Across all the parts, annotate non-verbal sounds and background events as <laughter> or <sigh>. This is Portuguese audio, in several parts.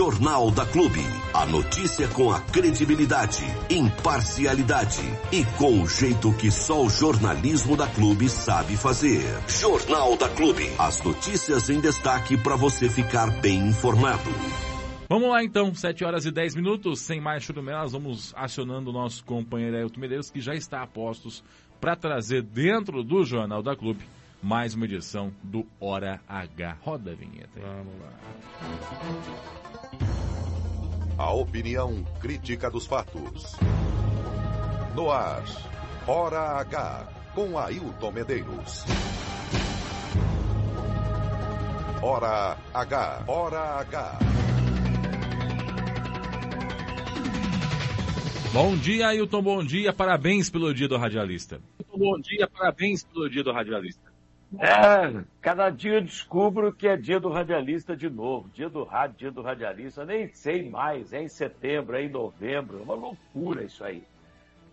Jornal da Clube. A notícia com a credibilidade, imparcialidade e com o jeito que só o jornalismo da Clube sabe fazer. Jornal da Clube. As notícias em destaque para você ficar bem informado. Vamos lá então, 7 horas e 10 minutos, sem mais churumelas, vamos acionando o nosso companheiro Ailton Medeiros, que já está a postos para trazer dentro do Jornal da Clube mais uma edição do Hora H. Roda a vinheta. Aí. Vamos lá. A opinião crítica dos fatos. No ar, Hora H, com Ailton Medeiros. Hora H, Hora H. Bom dia, Ailton, bom dia, parabéns pelo dia do radialista. Bom dia, parabéns pelo dia do radialista. É, cada dia eu descubro que é dia do radialista de novo. Dia do rádio, dia do radialista. Nem sei mais, é em setembro, é em novembro. É uma loucura isso aí.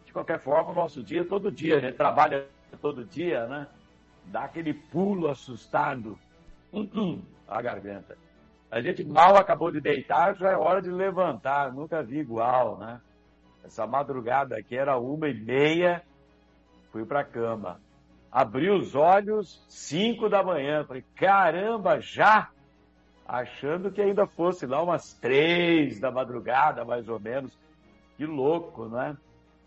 De qualquer forma, o nosso dia é todo dia. A gente trabalha todo dia, né? Dá aquele pulo assustado. A garganta. A gente mal acabou de deitar, já é hora de levantar. Nunca vi igual, né? Essa madrugada aqui era uma e meia, fui para cama. Abri os olhos, cinco da manhã. Falei, caramba, já? Achando que ainda fosse lá umas três da madrugada, mais ou menos. Que louco, né?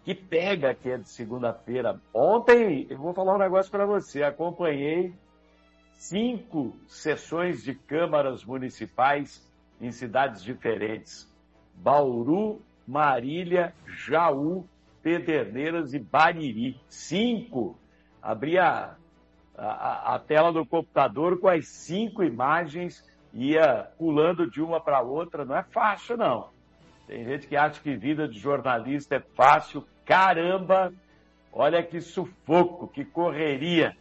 Que pega que é de segunda-feira. Ontem, eu vou falar um negócio para você. Acompanhei cinco sessões de câmaras municipais em cidades diferentes. Bauru, Marília, Jaú, Pederneiras e Bariri. Cinco. Abri a, a, a tela do computador com as cinco imagens, ia pulando de uma para outra. Não é fácil, não. Tem gente que acha que vida de jornalista é fácil. Caramba! Olha que sufoco, que correria.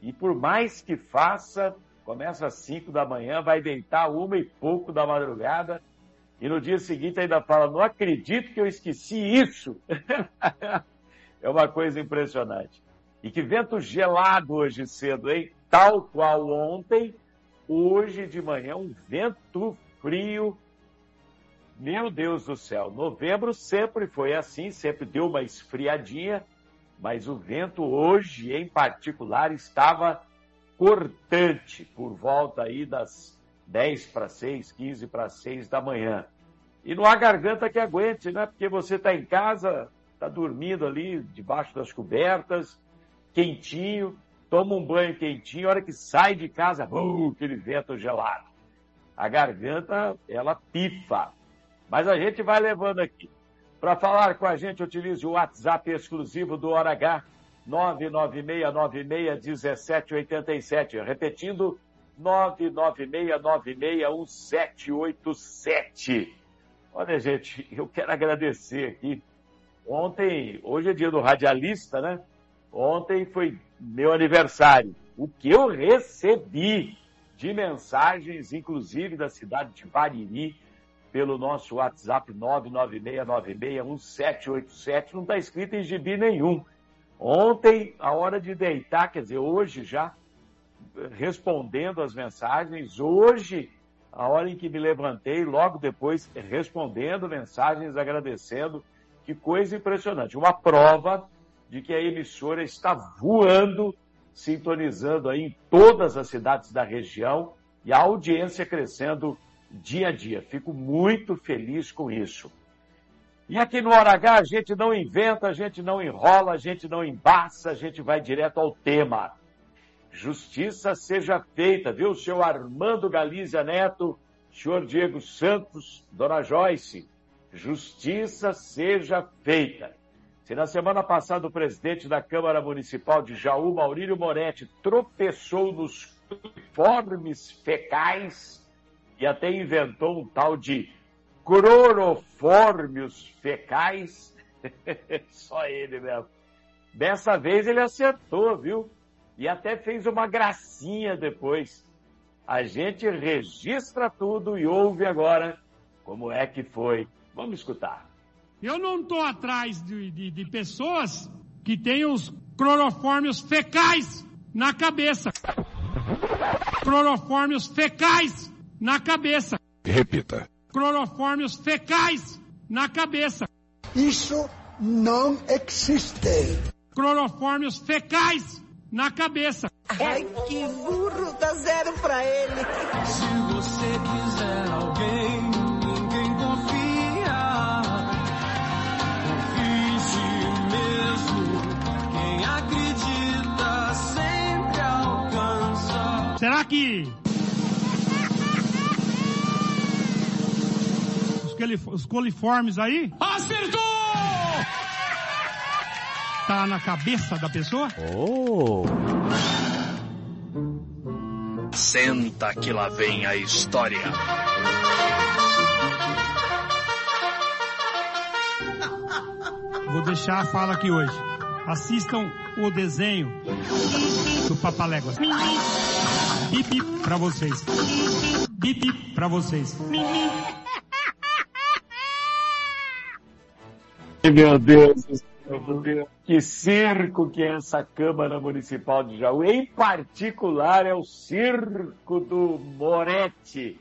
E por mais que faça, começa às cinco da manhã, vai deitar uma e pouco da madrugada e no dia seguinte ainda fala: Não acredito que eu esqueci isso. <laughs> é uma coisa impressionante. E que vento gelado hoje cedo, hein? Tal qual ontem, hoje de manhã, um vento frio. Meu Deus do céu, novembro sempre foi assim, sempre deu uma esfriadinha, mas o vento hoje, em particular, estava cortante por volta aí das 10 para 6, 15 para 6 da manhã. E não há garganta que aguente, né? Porque você está em casa, está dormindo ali debaixo das cobertas, quentinho, toma um banho quentinho, a hora que sai de casa, uh, aquele vento gelado. A garganta, ela pifa. Mas a gente vai levando aqui. Para falar com a gente, utilize o WhatsApp exclusivo do Hora H, 996961787. Repetindo, 996961787. Olha, gente, eu quero agradecer aqui. Ontem, hoje é dia do radialista, né? Ontem foi meu aniversário. O que eu recebi de mensagens, inclusive da cidade de Bariri, pelo nosso WhatsApp 996961787, não está escrito em gibi nenhum. Ontem, a hora de deitar, quer dizer, hoje já, respondendo as mensagens, hoje, a hora em que me levantei, logo depois, respondendo mensagens, agradecendo. Que coisa impressionante. Uma prova de que a emissora está voando, sintonizando aí em todas as cidades da região e a audiência crescendo dia a dia. Fico muito feliz com isso. E aqui no Hora H a gente não inventa, a gente não enrola, a gente não embaça, a gente vai direto ao tema. Justiça seja feita, viu, senhor Armando Galícia Neto, senhor Diego Santos, dona Joyce. Justiça seja feita. Se na semana passada o presidente da Câmara Municipal de Jaú, Maurílio Moretti, tropeçou nos uniformes fecais e até inventou um tal de clorofórmios fecais, <laughs> só ele mesmo. Dessa vez ele acertou, viu? E até fez uma gracinha depois. A gente registra tudo e ouve agora como é que foi. Vamos escutar. Eu não estou atrás de, de, de, pessoas que têm os clorofórmios fecais na cabeça. Clorofórmios fecais na cabeça. Repita. clorofórmios fecais na cabeça. Isso não existe. Clorofórmios fecais na cabeça. Ai, que burro, dá zero pra ele. Se você quiser alguém, que os, coliformes aí Acertou! tá na cabeça da pessoa? Senta que lá vem a história. Vou deixar a fala aqui hoje. Assistam o desenho do Papaléguas. Bip pra vocês. Bip pra vocês. Meu Deus do céu. Que circo que é essa Câmara Municipal de Jaú. Em particular, é o circo do Moretti.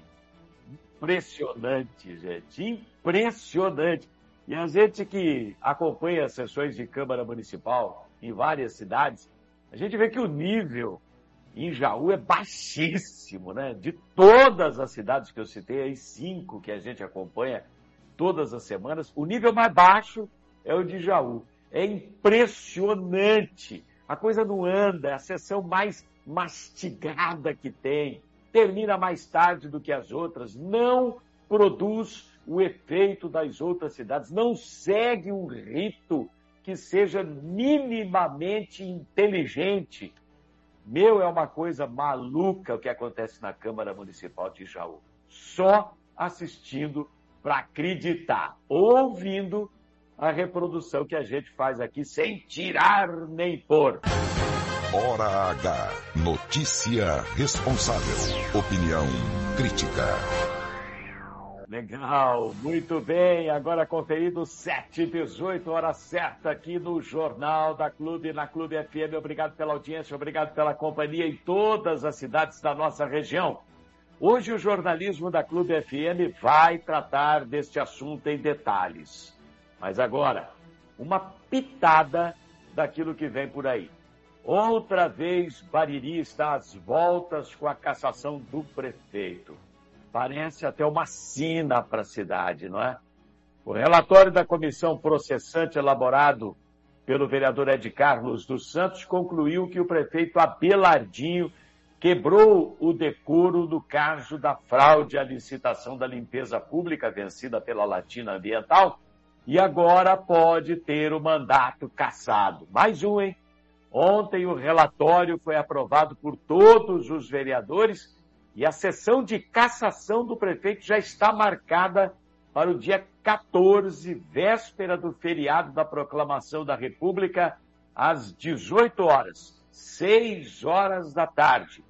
Impressionante, gente. Impressionante. E a gente que acompanha as sessões de Câmara Municipal em várias cidades, a gente vê que o nível em Jaú é baixíssimo, né? De todas as cidades que eu citei, aí cinco que a gente acompanha todas as semanas, o nível mais baixo é o de Jaú. É impressionante. A coisa não anda, é a sessão mais mastigada que tem, termina mais tarde do que as outras, não produz o efeito das outras cidades, não segue um rito que seja minimamente inteligente. Meu, é uma coisa maluca o que acontece na Câmara Municipal de Jaú. Só assistindo para acreditar, ouvindo a reprodução que a gente faz aqui sem tirar nem pôr. Hora H. Notícia responsável. Opinião crítica. Legal, muito bem. Agora conferido 7 18 hora certa aqui no Jornal da Clube, na Clube FM. Obrigado pela audiência, obrigado pela companhia em todas as cidades da nossa região. Hoje o jornalismo da Clube FM vai tratar deste assunto em detalhes. Mas agora, uma pitada daquilo que vem por aí. Outra vez, Bariri está às voltas com a cassação do prefeito. Parece até uma sina para a cidade, não é? O relatório da comissão processante elaborado pelo vereador Ed Carlos dos Santos concluiu que o prefeito Abelardinho quebrou o decoro no caso da fraude à licitação da limpeza pública vencida pela Latina Ambiental e agora pode ter o mandato cassado. Mais um, hein? Ontem o relatório foi aprovado por todos os vereadores e a sessão de cassação do prefeito já está marcada para o dia 14, véspera do feriado da proclamação da República, às 18 horas, 6 horas da tarde.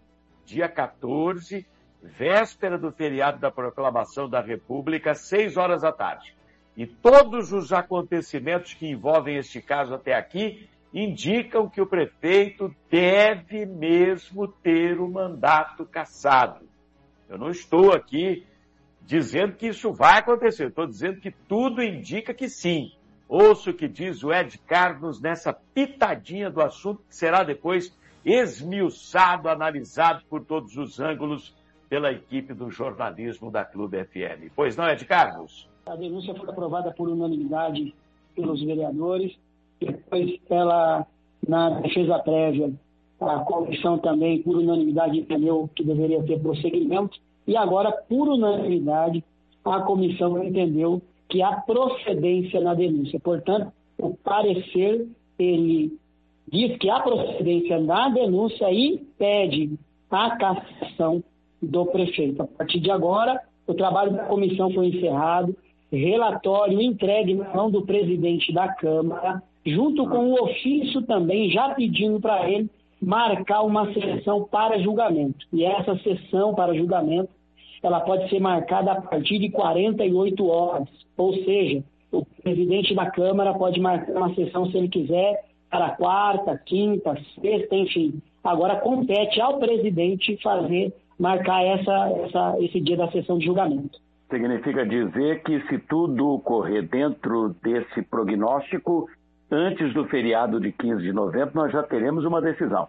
Dia 14, véspera do feriado da proclamação da República, 6 horas da tarde. E todos os acontecimentos que envolvem este caso até aqui indicam que o prefeito deve mesmo ter o mandato cassado. Eu não estou aqui dizendo que isso vai acontecer, estou dizendo que tudo indica que sim. Ouço o que diz o Ed Carlos nessa pitadinha do assunto que será depois esmiuçado, analisado por todos os ângulos pela equipe do jornalismo da Clube FM. Pois não, Ed Carlos? A denúncia foi aprovada por unanimidade pelos vereadores depois ela, na defesa prévia, a comissão também, por unanimidade, entendeu que deveria ter prosseguimento, e agora, por unanimidade, a comissão entendeu que há procedência na denúncia. Portanto, o parecer, ele diz que há procedência na denúncia e pede a cassação do prefeito. A partir de agora, o trabalho da comissão foi encerrado, relatório entregue na mão do presidente da Câmara, junto com o ofício também, já pedindo para ele marcar uma sessão para julgamento. E essa sessão para julgamento, ela pode ser marcada a partir de 48 horas. Ou seja, o presidente da Câmara pode marcar uma sessão, se ele quiser, para quarta, quinta, sexta, enfim. Agora compete ao presidente fazer, marcar essa, essa, esse dia da sessão de julgamento. Significa dizer que se tudo correr dentro desse prognóstico, antes do feriado de 15 de novembro, nós já teremos uma decisão.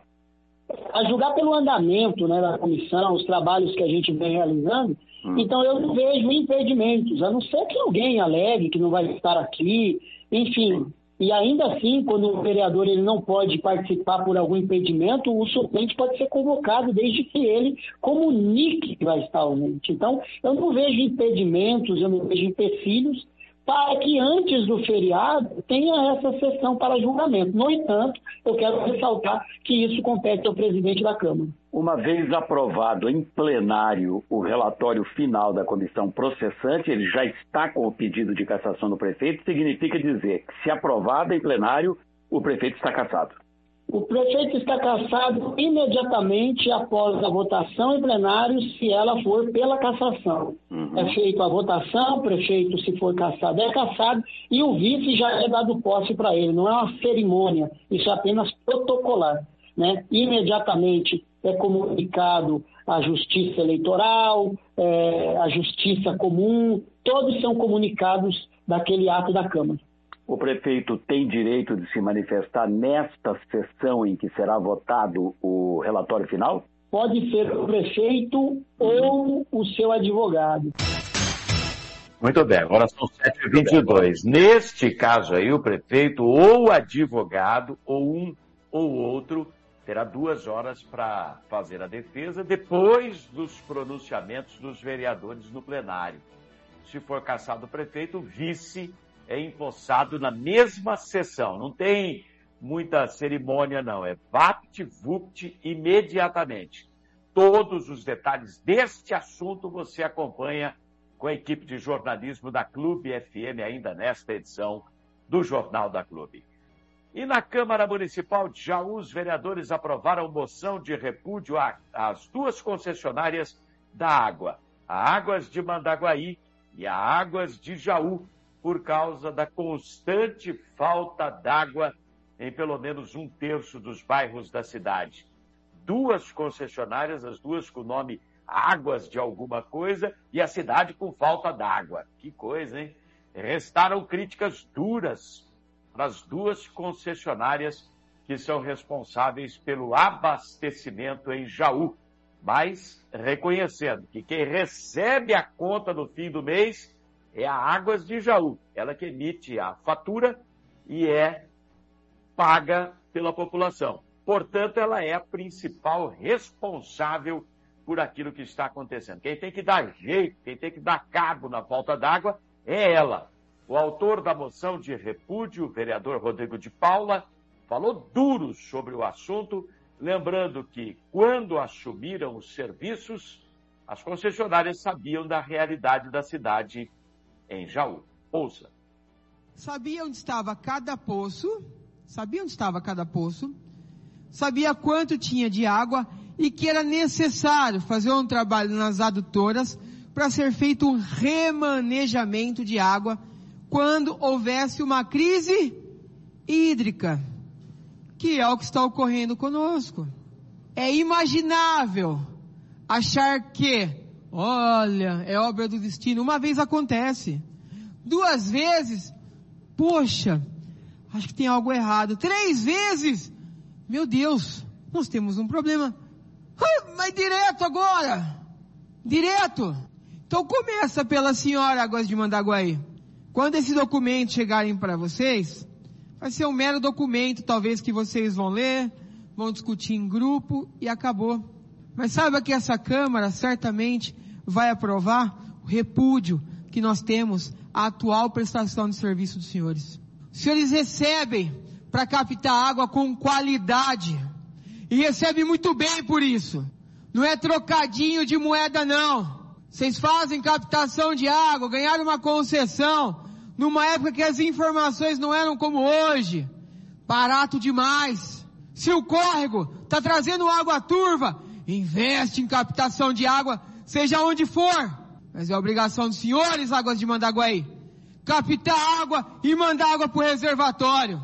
A julgar pelo andamento né, da comissão, os trabalhos que a gente vem realizando, hum. então eu não vejo impedimentos, a não ser que alguém alegue que não vai estar aqui, enfim, e ainda assim, quando o vereador ele não pode participar por algum impedimento, o suplente pode ser convocado desde que ele comunique que vai estar ausente. Então, eu não vejo impedimentos, eu não vejo empecilhos para que antes do feriado tenha essa sessão para julgamento. No entanto, eu quero ressaltar que isso compete ao presidente da Câmara. Uma vez aprovado em plenário o relatório final da comissão processante, ele já está com o pedido de cassação do prefeito, significa dizer que, se aprovado em plenário, o prefeito está cassado. O prefeito está cassado imediatamente após a votação em plenário, se ela for pela cassação. Uhum. É feita a votação, o prefeito, se for cassado, é cassado, e o vice já é dado posse para ele. Não é uma cerimônia, isso é apenas protocolar. Né? Imediatamente é comunicado a Justiça Eleitoral, é, a Justiça Comum, todos são comunicados daquele ato da Câmara. O prefeito tem direito de se manifestar nesta sessão em que será votado o relatório final? Pode ser o prefeito ou o seu advogado. Muito bem, agora são 7h22. Neste caso aí, o prefeito ou advogado ou um ou outro terá duas horas para fazer a defesa depois dos pronunciamentos dos vereadores no plenário. Se for caçado o prefeito, o vice é empossado na mesma sessão. Não tem muita cerimônia, não. É vapt-vupt imediatamente. Todos os detalhes deste assunto você acompanha com a equipe de jornalismo da Clube FM, ainda nesta edição do Jornal da Clube. E na Câmara Municipal de Jaú, os vereadores aprovaram moção de repúdio às duas concessionárias da água, a Águas de Mandaguaí e a Águas de Jaú, por causa da constante falta d'água em pelo menos um terço dos bairros da cidade. Duas concessionárias, as duas com o nome Águas de alguma coisa, e a cidade com falta d'água. Que coisa, hein? Restaram críticas duras para as duas concessionárias que são responsáveis pelo abastecimento em Jaú, mas reconhecendo que quem recebe a conta no fim do mês é a Águas de Jaú, ela que emite a fatura e é paga pela população. Portanto, ela é a principal responsável por aquilo que está acontecendo. Quem tem que dar jeito, quem tem que dar cabo na falta d'água é ela. O autor da moção de repúdio, o vereador Rodrigo de Paula, falou duro sobre o assunto, lembrando que quando assumiram os serviços, as concessionárias sabiam da realidade da cidade em Jaú. Ouça. Sabia onde estava cada poço, sabia onde estava cada poço, sabia quanto tinha de água e que era necessário fazer um trabalho nas adutoras para ser feito um remanejamento de água quando houvesse uma crise hídrica, que é o que está ocorrendo conosco. É imaginável achar que Olha, é obra do destino. Uma vez acontece. Duas vezes, poxa, acho que tem algo errado. Três vezes, meu Deus, nós temos um problema. mas direto agora, direto. Então começa pela senhora Águas de Mandaguaí. Quando esse documento chegarem para vocês, vai ser um mero documento, talvez que vocês vão ler, vão discutir em grupo e acabou. Mas saiba que essa Câmara certamente vai aprovar o repúdio que nós temos à atual prestação de serviço dos senhores. Os senhores recebem para captar água com qualidade e recebem muito bem por isso. Não é trocadinho de moeda não. Vocês fazem captação de água, ganharam uma concessão numa época que as informações não eram como hoje. Barato demais. Se o córrego está trazendo água turva, investe em captação de água seja onde for, mas é obrigação dos senhores águas de Mandaguaí, captar água e mandar água para o reservatório.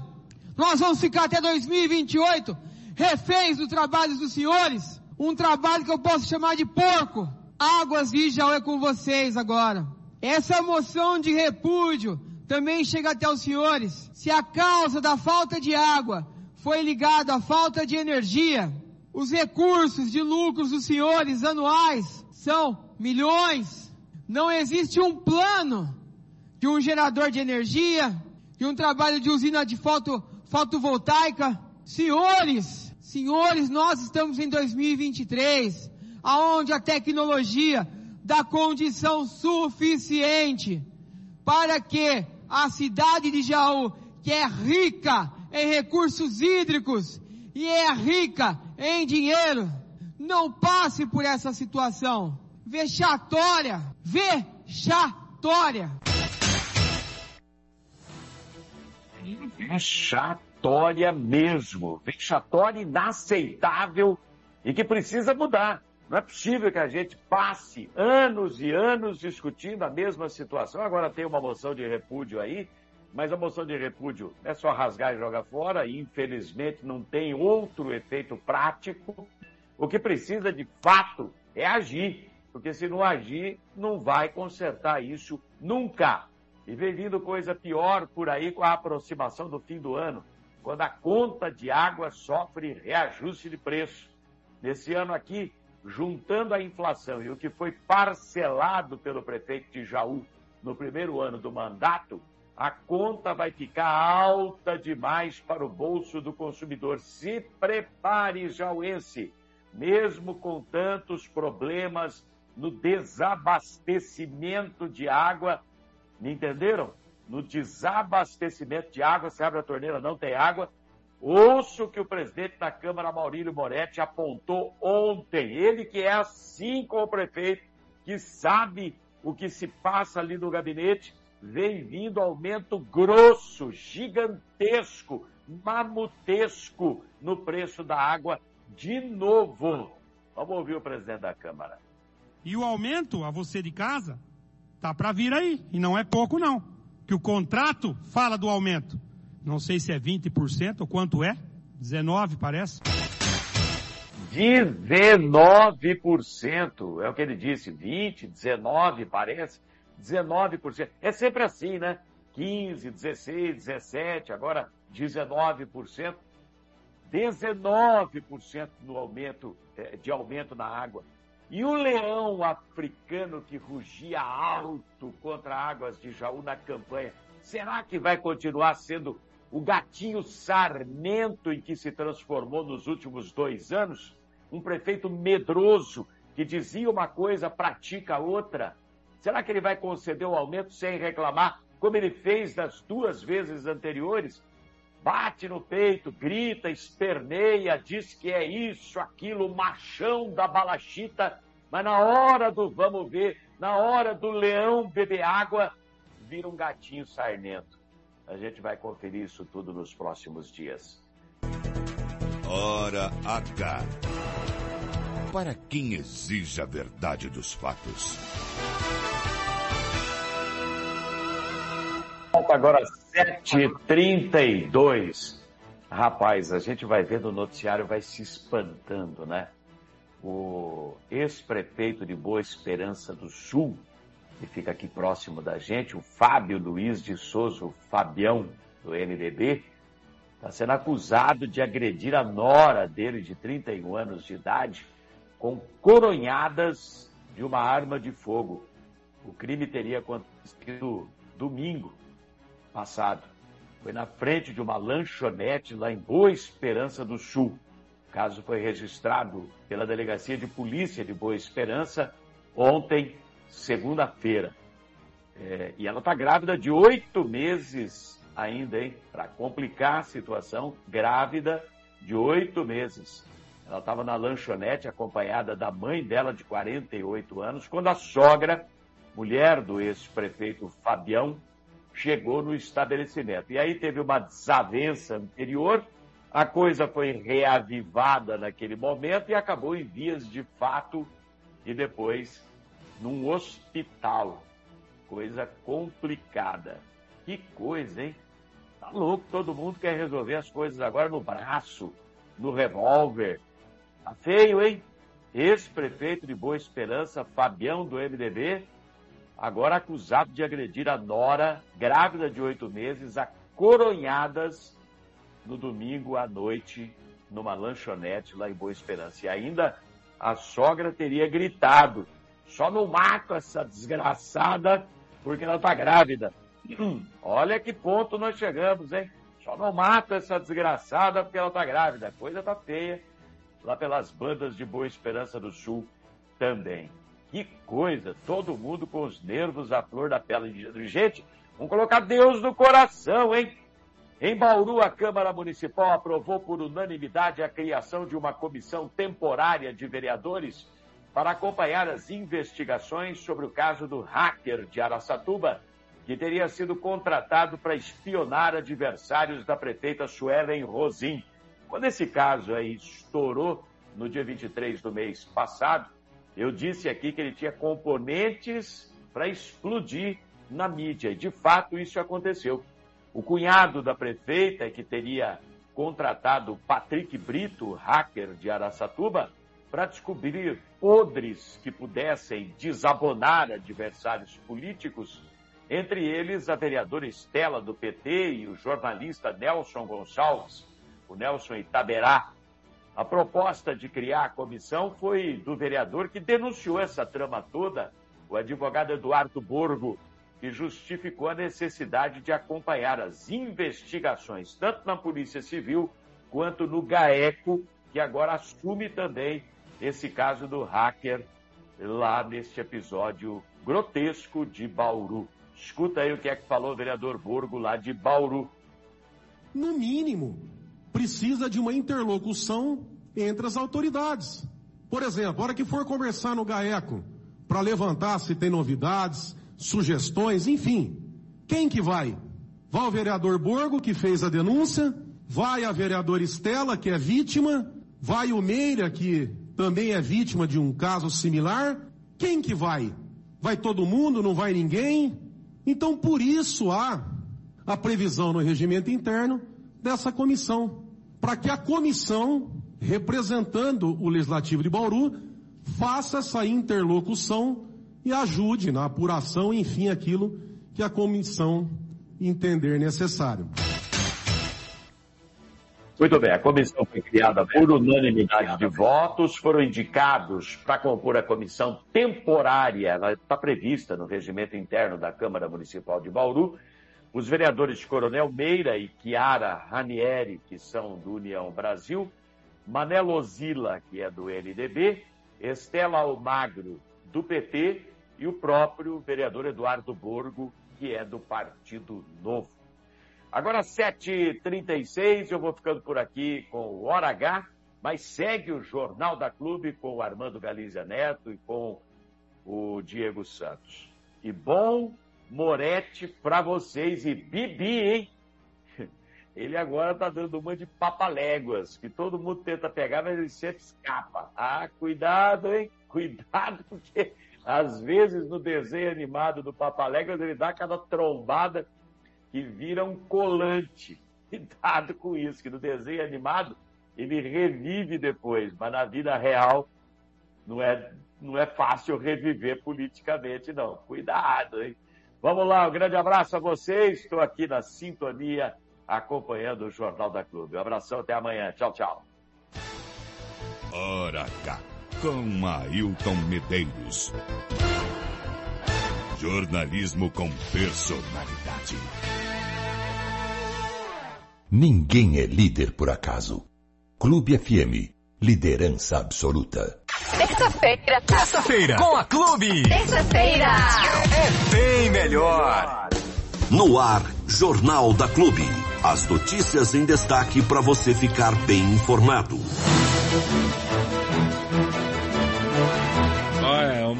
Nós vamos ficar até 2028 reféns do trabalho dos senhores, um trabalho que eu posso chamar de porco. Águas Vijaú é com vocês agora. Essa moção de repúdio também chega até os senhores. Se a causa da falta de água foi ligada à falta de energia, os recursos de lucros dos senhores anuais são milhões. Não existe um plano de um gerador de energia, de um trabalho de usina de foto, fotovoltaica. Senhores, senhores, nós estamos em 2023, aonde a tecnologia dá condição suficiente para que a cidade de Jaú, que é rica em recursos hídricos e é rica em dinheiro, não passe por essa situação vexatória, vexatória. Vexatória mesmo, vexatória inaceitável e que precisa mudar. Não é possível que a gente passe anos e anos discutindo a mesma situação. Agora tem uma moção de repúdio aí, mas a moção de repúdio é só rasgar e jogar fora, e infelizmente não tem outro efeito prático. O que precisa de fato é agir, porque se não agir, não vai consertar isso nunca. E vem vindo coisa pior por aí com a aproximação do fim do ano, quando a conta de água sofre reajuste de preço. Nesse ano aqui, juntando a inflação e o que foi parcelado pelo prefeito de Jaú no primeiro ano do mandato, a conta vai ficar alta demais para o bolso do consumidor. Se prepare, jauense, mesmo com tantos problemas no desabastecimento de água, me entenderam? No desabastecimento de água, se abre a torneira, não tem água, Ouço que o presidente da Câmara, Maurílio Moretti, apontou ontem. Ele que é assim com o prefeito, que sabe o que se passa ali no gabinete, vem vindo aumento grosso, gigantesco, mamutesco no preço da água de novo. Vamos ouvir o presidente da Câmara. E o aumento a você de casa tá para vir aí, e não é pouco não. Que o contrato fala do aumento. Não sei se é 20% ou quanto é. 19 parece. 19%, é o que ele disse, 20, 19 parece, 19%. É sempre assim, né? 15, 16, 17, agora 19%. 19% no aumento, é, de aumento na água. E o leão africano que rugia alto contra águas de Jaú na campanha, será que vai continuar sendo o gatinho sarmento em que se transformou nos últimos dois anos, um prefeito medroso que dizia uma coisa, pratica outra. Será que ele vai conceder o aumento sem reclamar, como ele fez das duas vezes anteriores? Bate no peito, grita, esperneia, diz que é isso, aquilo, machão da balachita, mas na hora do vamos ver, na hora do leão beber água, vira um gatinho sarnento. A gente vai conferir isso tudo nos próximos dias. Hora H. Para quem exige a verdade dos fatos. Agora 7h32. Rapaz, a gente vai vendo o noticiário, vai se espantando, né? O ex-prefeito de Boa Esperança do Sul, que fica aqui próximo da gente, o Fábio Luiz de Souza, o Fabião, do NDB, está sendo acusado de agredir a nora dele, de 31 anos de idade, com coronhadas de uma arma de fogo. O crime teria acontecido domingo passado. Foi na frente de uma lanchonete lá em Boa Esperança do Sul. O caso foi registrado pela Delegacia de Polícia de Boa Esperança ontem, segunda-feira. É, e ela está grávida de oito meses ainda, hein? Para complicar a situação, grávida de oito meses. Ela estava na lanchonete acompanhada da mãe dela, de 48 anos, quando a sogra, mulher do ex-prefeito Fabião, chegou no estabelecimento. E aí teve uma desavença anterior, a coisa foi reavivada naquele momento e acabou em vias de fato e depois num hospital. Coisa complicada. Que coisa, hein? Tá louco, todo mundo quer resolver as coisas agora no braço, no revólver. Tá feio, hein? Ex-prefeito de Boa Esperança, Fabião do MDB, agora acusado de agredir a nora, grávida de oito meses, a coronhadas no domingo à noite numa lanchonete lá em Boa Esperança. E ainda a sogra teria gritado: só não mato essa desgraçada porque ela está grávida. <clears throat> Olha que ponto nós chegamos, hein? Só não mato essa desgraçada porque ela está grávida. A coisa tá feia lá pelas bandas de Boa Esperança do Sul também. Que coisa, todo mundo com os nervos à flor da pele. Gente, vamos colocar Deus no coração, hein? Em Bauru, a Câmara Municipal aprovou por unanimidade a criação de uma comissão temporária de vereadores para acompanhar as investigações sobre o caso do hacker de Araçatuba, que teria sido contratado para espionar adversários da prefeita Suelen Rosim. Quando esse caso aí estourou no dia 23 do mês passado, eu disse aqui que ele tinha componentes para explodir na mídia, e de fato isso aconteceu. O cunhado da prefeita, que teria contratado Patrick Brito, hacker de Araçatuba, para descobrir podres que pudessem desabonar adversários políticos, entre eles a vereadora Estela do PT e o jornalista Nelson Gonçalves, o Nelson Itaberá, a proposta de criar a comissão foi do vereador que denunciou essa trama toda, o advogado Eduardo Borgo, que justificou a necessidade de acompanhar as investigações, tanto na Polícia Civil quanto no GAECO, que agora assume também esse caso do hacker lá neste episódio grotesco de Bauru. Escuta aí o que é que falou o vereador Borgo lá de Bauru. No mínimo, precisa de uma interlocução entre as autoridades. Por exemplo, a hora que for conversar no GAECO, para levantar se tem novidades, sugestões, enfim, quem que vai? Vai o vereador Borgo, que fez a denúncia, vai a vereadora Estela, que é vítima, vai o Meira, que também é vítima de um caso similar. Quem que vai? Vai todo mundo, não vai ninguém? Então, por isso há a previsão no regimento interno dessa comissão, para que a comissão, representando o Legislativo de Bauru, faça essa interlocução e ajude na apuração, enfim, aquilo que a comissão entender necessário. Muito bem, a comissão foi criada por unanimidade de votos, foram indicados para compor a comissão temporária, ela está prevista no regimento interno da Câmara Municipal de Bauru, os vereadores Coronel Meira e Chiara Ranieri, que são do União Brasil, Manelo Ozila, que é do NDB, Estela Almagro, do PT, e o próprio vereador Eduardo Borgo, que é do Partido Novo. Agora, 7h36, eu vou ficando por aqui com o Hora H, mas segue o Jornal da Clube com o Armando Galizia Neto e com o Diego Santos. E bom Moretti para vocês e Bibi, hein? <laughs> Ele agora tá dando uma de papaléguas, que todo mundo tenta pegar, mas ele sempre escapa. Ah, cuidado, hein? <laughs> Cuidado, porque às vezes no desenho animado do papaléguas ele dá aquela trombada que vira um colante. <laughs> Cuidado com isso, que no desenho animado ele revive depois, mas na vida real não é, não é fácil reviver politicamente, não. Cuidado, hein? Vamos lá, um grande abraço a vocês. Estou aqui na sintonia acompanhando o Jornal da Clube. Um abração, até amanhã. Tchau, tchau. Hora H, com Ailton Medeiros. Jornalismo com personalidade. Ninguém é líder por acaso. Clube FM, liderança absoluta. Terça-feira. Terça-feira. Com a Clube. Terça-feira. É bem melhor. No ar, Jornal da Clube. As notícias em destaque para você ficar bem informado.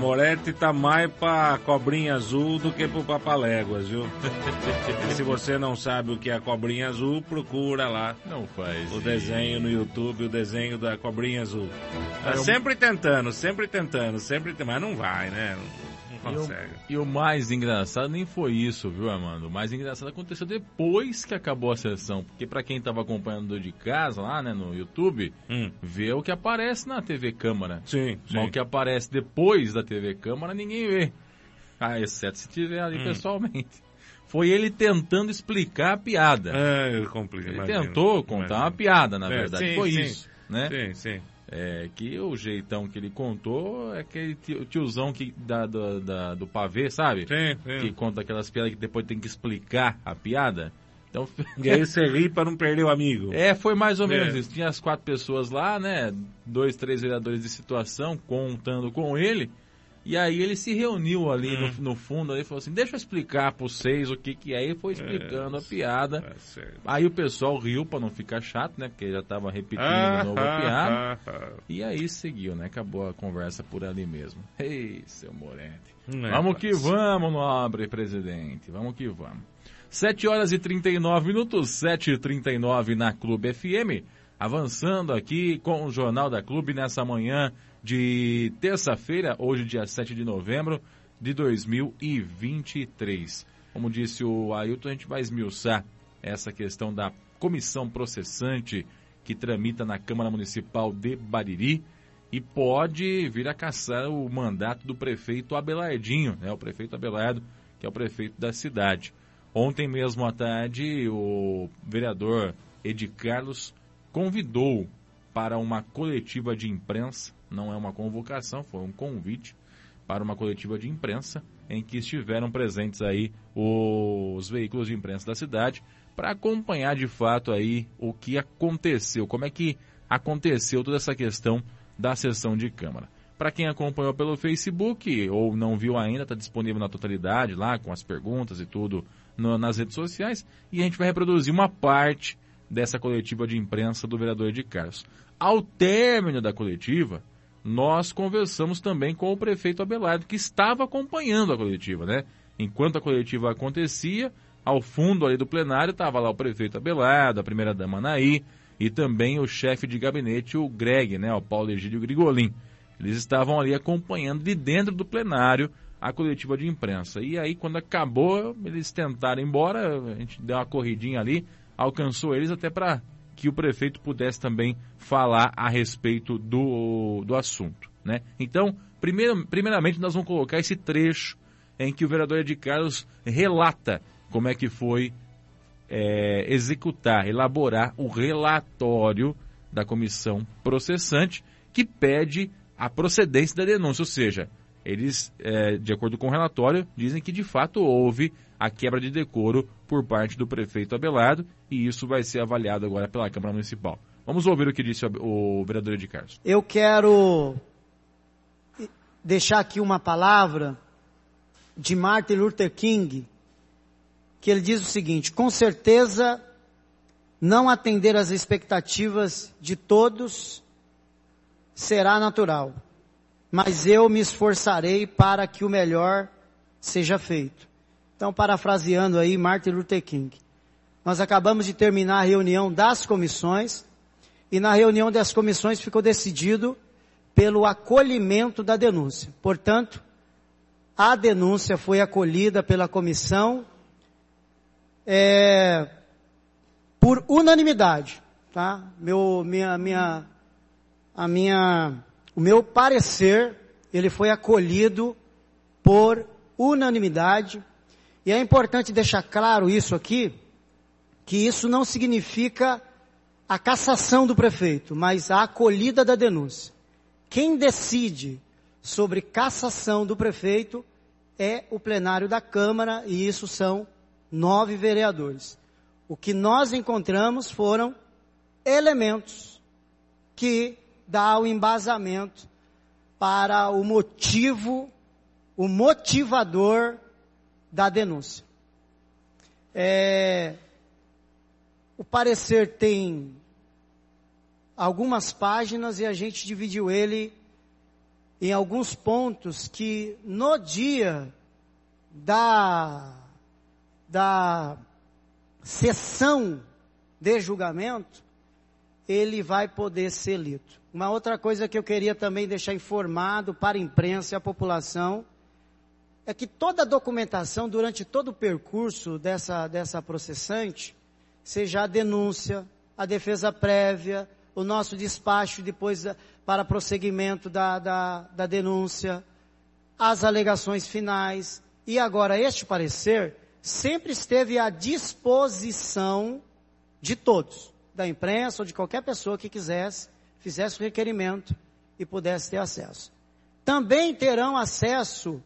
Moretti tá mais pra cobrinha azul do que pro papaléguas, viu? e se você não sabe o que é a cobrinha azul, procura lá. Não faz. O desenho no YouTube, o desenho da cobrinha azul. Tá É, eu- sempre tentando, sempre tentando, sempre tentando, mas não vai, né? Não, não E o, consegue. e o mais engraçado nem foi isso, viu, Armando? O mais engraçado aconteceu depois que acabou a sessão. Porque pra quem tava acompanhando de casa lá, né, no YouTube, vê o que aparece na TV Câmara. Sim, Mas o que aparece depois da TV Câmara, ninguém vê. Ah, exceto se tiver ali Hum. pessoalmente. Foi ele tentando explicar a piada. É, complica. Ele imagino. tentou contar uma piada, na É, verdade. sim, Foi sim. isso, né? Sim, sim. É, que o jeitão que ele contou é aquele tio- tiozão que, da, da- da- do pavê, sabe? Sim, sim. Que conta aquelas piadas que depois tem que explicar a piada. Então, <laughs> E aí você ri para não perder o amigo. É, foi mais ou menos É. isso. Tinha as quatro pessoas lá, né? Dois, três vereadores de situação contando com ele. E aí ele se reuniu ali Hum. no, no fundo ali e falou assim, deixa eu explicar para vocês o que que é. E foi explicando a piada. Tá Aí o pessoal riu para não ficar chato, né? Porque já tava repetindo Ah, de novo a ah, piada. ah, ah. E aí seguiu, né? Acabou a conversa por ali mesmo. Ei, seu Morente. É vamos que vamos, nobre presidente. Vamos que vamos. 7 horas e 39 minutos, 7 e 39 na Clube FM. Avançando aqui com o Jornal da Clube nessa manhã de terça-feira, hoje dia 7 de novembro de 2023. Como disse o Ailton, a gente vai esmiuçar essa questão da comissão processante que tramita na Câmara Municipal de Bariri e pode vir a caçar o mandato do prefeito Abelardinho, né? O prefeito Abelardo, que é o prefeito da cidade. Ontem mesmo à tarde, o vereador Edi Carlos convidou para uma coletiva de imprensa, não é uma convocação, foi um convite para uma coletiva de imprensa em que estiveram presentes aí os veículos de imprensa da cidade para acompanhar de fato aí o que aconteceu, como é que aconteceu toda essa questão da sessão de Câmara. Para quem acompanhou pelo Facebook ou não viu ainda, está disponível na totalidade lá com as perguntas e tudo no- nas redes sociais e a gente vai reproduzir uma parte dessa coletiva de imprensa do vereador de Carlos. Ao término da coletiva, nós conversamos também com o prefeito Abelardo, que estava acompanhando a coletiva, né? Enquanto a coletiva acontecia, ao fundo ali do plenário estava lá o prefeito Abelardo, a primeira-dama Anaí e também o chefe de gabinete, o Greg, né? O Paulo Egídio Grigolin. Eles estavam ali acompanhando de dentro do plenário a coletiva de imprensa. E aí, quando acabou, eles tentaram ir embora, a gente deu uma corridinha ali, alcançou eles até para que o prefeito pudesse também falar a respeito do, do assunto. Né? Então, primeiro, primeiramente, nós vamos colocar esse trecho em que o vereador Ed Carlos relata como é que foi é, executar, elaborar o relatório da comissão processante que pede a procedência da denúncia, ou seja, eles, é, de acordo com o relatório, dizem que de fato houve a quebra de decoro por parte do prefeito Abelardo e isso vai ser avaliado agora pela Câmara Municipal. Vamos ouvir o que disse o, vereador de Carlos. Eu quero deixar aqui uma palavra de Martin Luther King, que ele diz o seguinte: com certeza não atender às expectativas de todos será natural, mas eu me esforçarei para que o melhor seja feito. Então, parafraseando aí Martin Luther King, nós acabamos de terminar a reunião das comissões e na reunião das comissões ficou decidido pelo acolhimento da denúncia. Portanto, a denúncia foi acolhida pela comissão é, por unanimidade, tá? Meu, minha, minha, a minha, o meu parecer, ele foi acolhido por unanimidade. E é importante deixar claro isso aqui, que isso não significa a cassação do prefeito, mas a acolhida da denúncia. Quem decide sobre cassação do prefeito é o plenário da Câmara e isso são nove vereadores. O que nós encontramos foram elementos que dá o embasamento para o motivo, o motivador da denúncia. É, o parecer tem algumas páginas e a gente dividiu ele em alguns pontos que no dia da, da sessão de julgamento, ele vai poder ser lido. Uma outra coisa que eu queria também deixar informado para a imprensa e a população é que toda a documentação durante todo o percurso dessa, dessa processante, seja a denúncia, a defesa prévia, o nosso despacho depois da, para prosseguimento da, da, da denúncia, as alegações finais, E agora este parecer sempre esteve à disposição de todos, da imprensa ou de qualquer pessoa que quisesse, fizesse o requerimento e pudesse ter acesso. Também terão acesso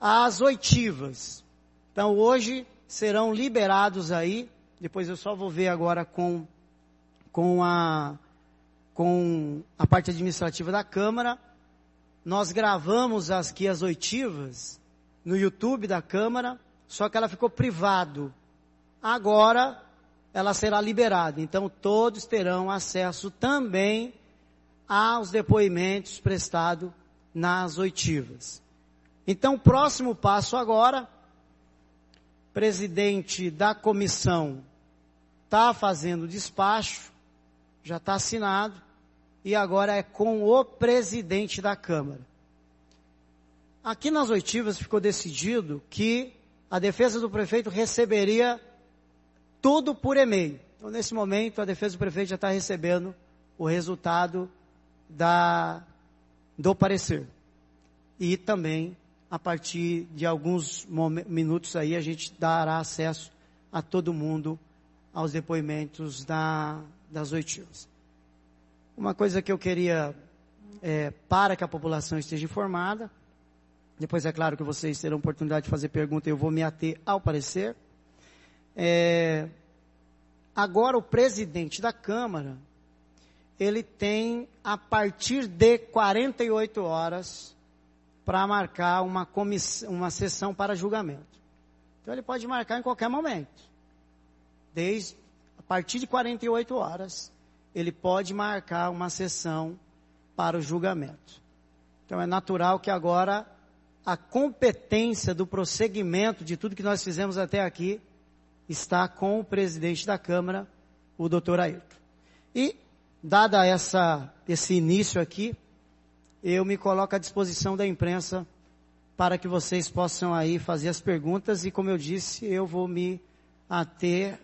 às oitivas. Então hoje serão liberados aí, depois eu só vou ver agora com, com a, com a parte administrativa da Câmara. Nós gravamos aqui as oitivas no YouTube da Câmara, só que ela ficou privado. Agora ela será liberada. Então todos terão acesso também aos depoimentos prestados nas oitivas. Então, próximo passo agora, presidente da comissão está fazendo despacho, já está assinado, e agora é com o presidente da Câmara. Aqui nas oitivas ficou decidido que a defesa do prefeito receberia tudo por e-mail. Então, nesse momento, a defesa do prefeito já está recebendo o resultado da, do parecer. E também, a partir de alguns minutos aí, a gente dará acesso a todo mundo aos depoimentos da, das oitivas. Uma coisa que eu queria, é, para que a população esteja informada, depois é claro que vocês terão oportunidade de fazer pergunta, eu vou me ater ao parecer. É, agora o presidente da Câmara, ele tem a partir de 48 horas para marcar uma, uma sessão para julgamento. Então ele pode marcar em qualquer momento. Desde a partir de 48 horas, ele pode marcar uma sessão para o julgamento. Então é natural que agora a competência do prosseguimento de tudo que nós fizemos até aqui está com o presidente da Câmara, o doutor Ayrton. E, dada essa, esse início aqui, eu me coloco à disposição da imprensa para que vocês possam aí fazer as perguntas e, como eu disse, eu vou me ater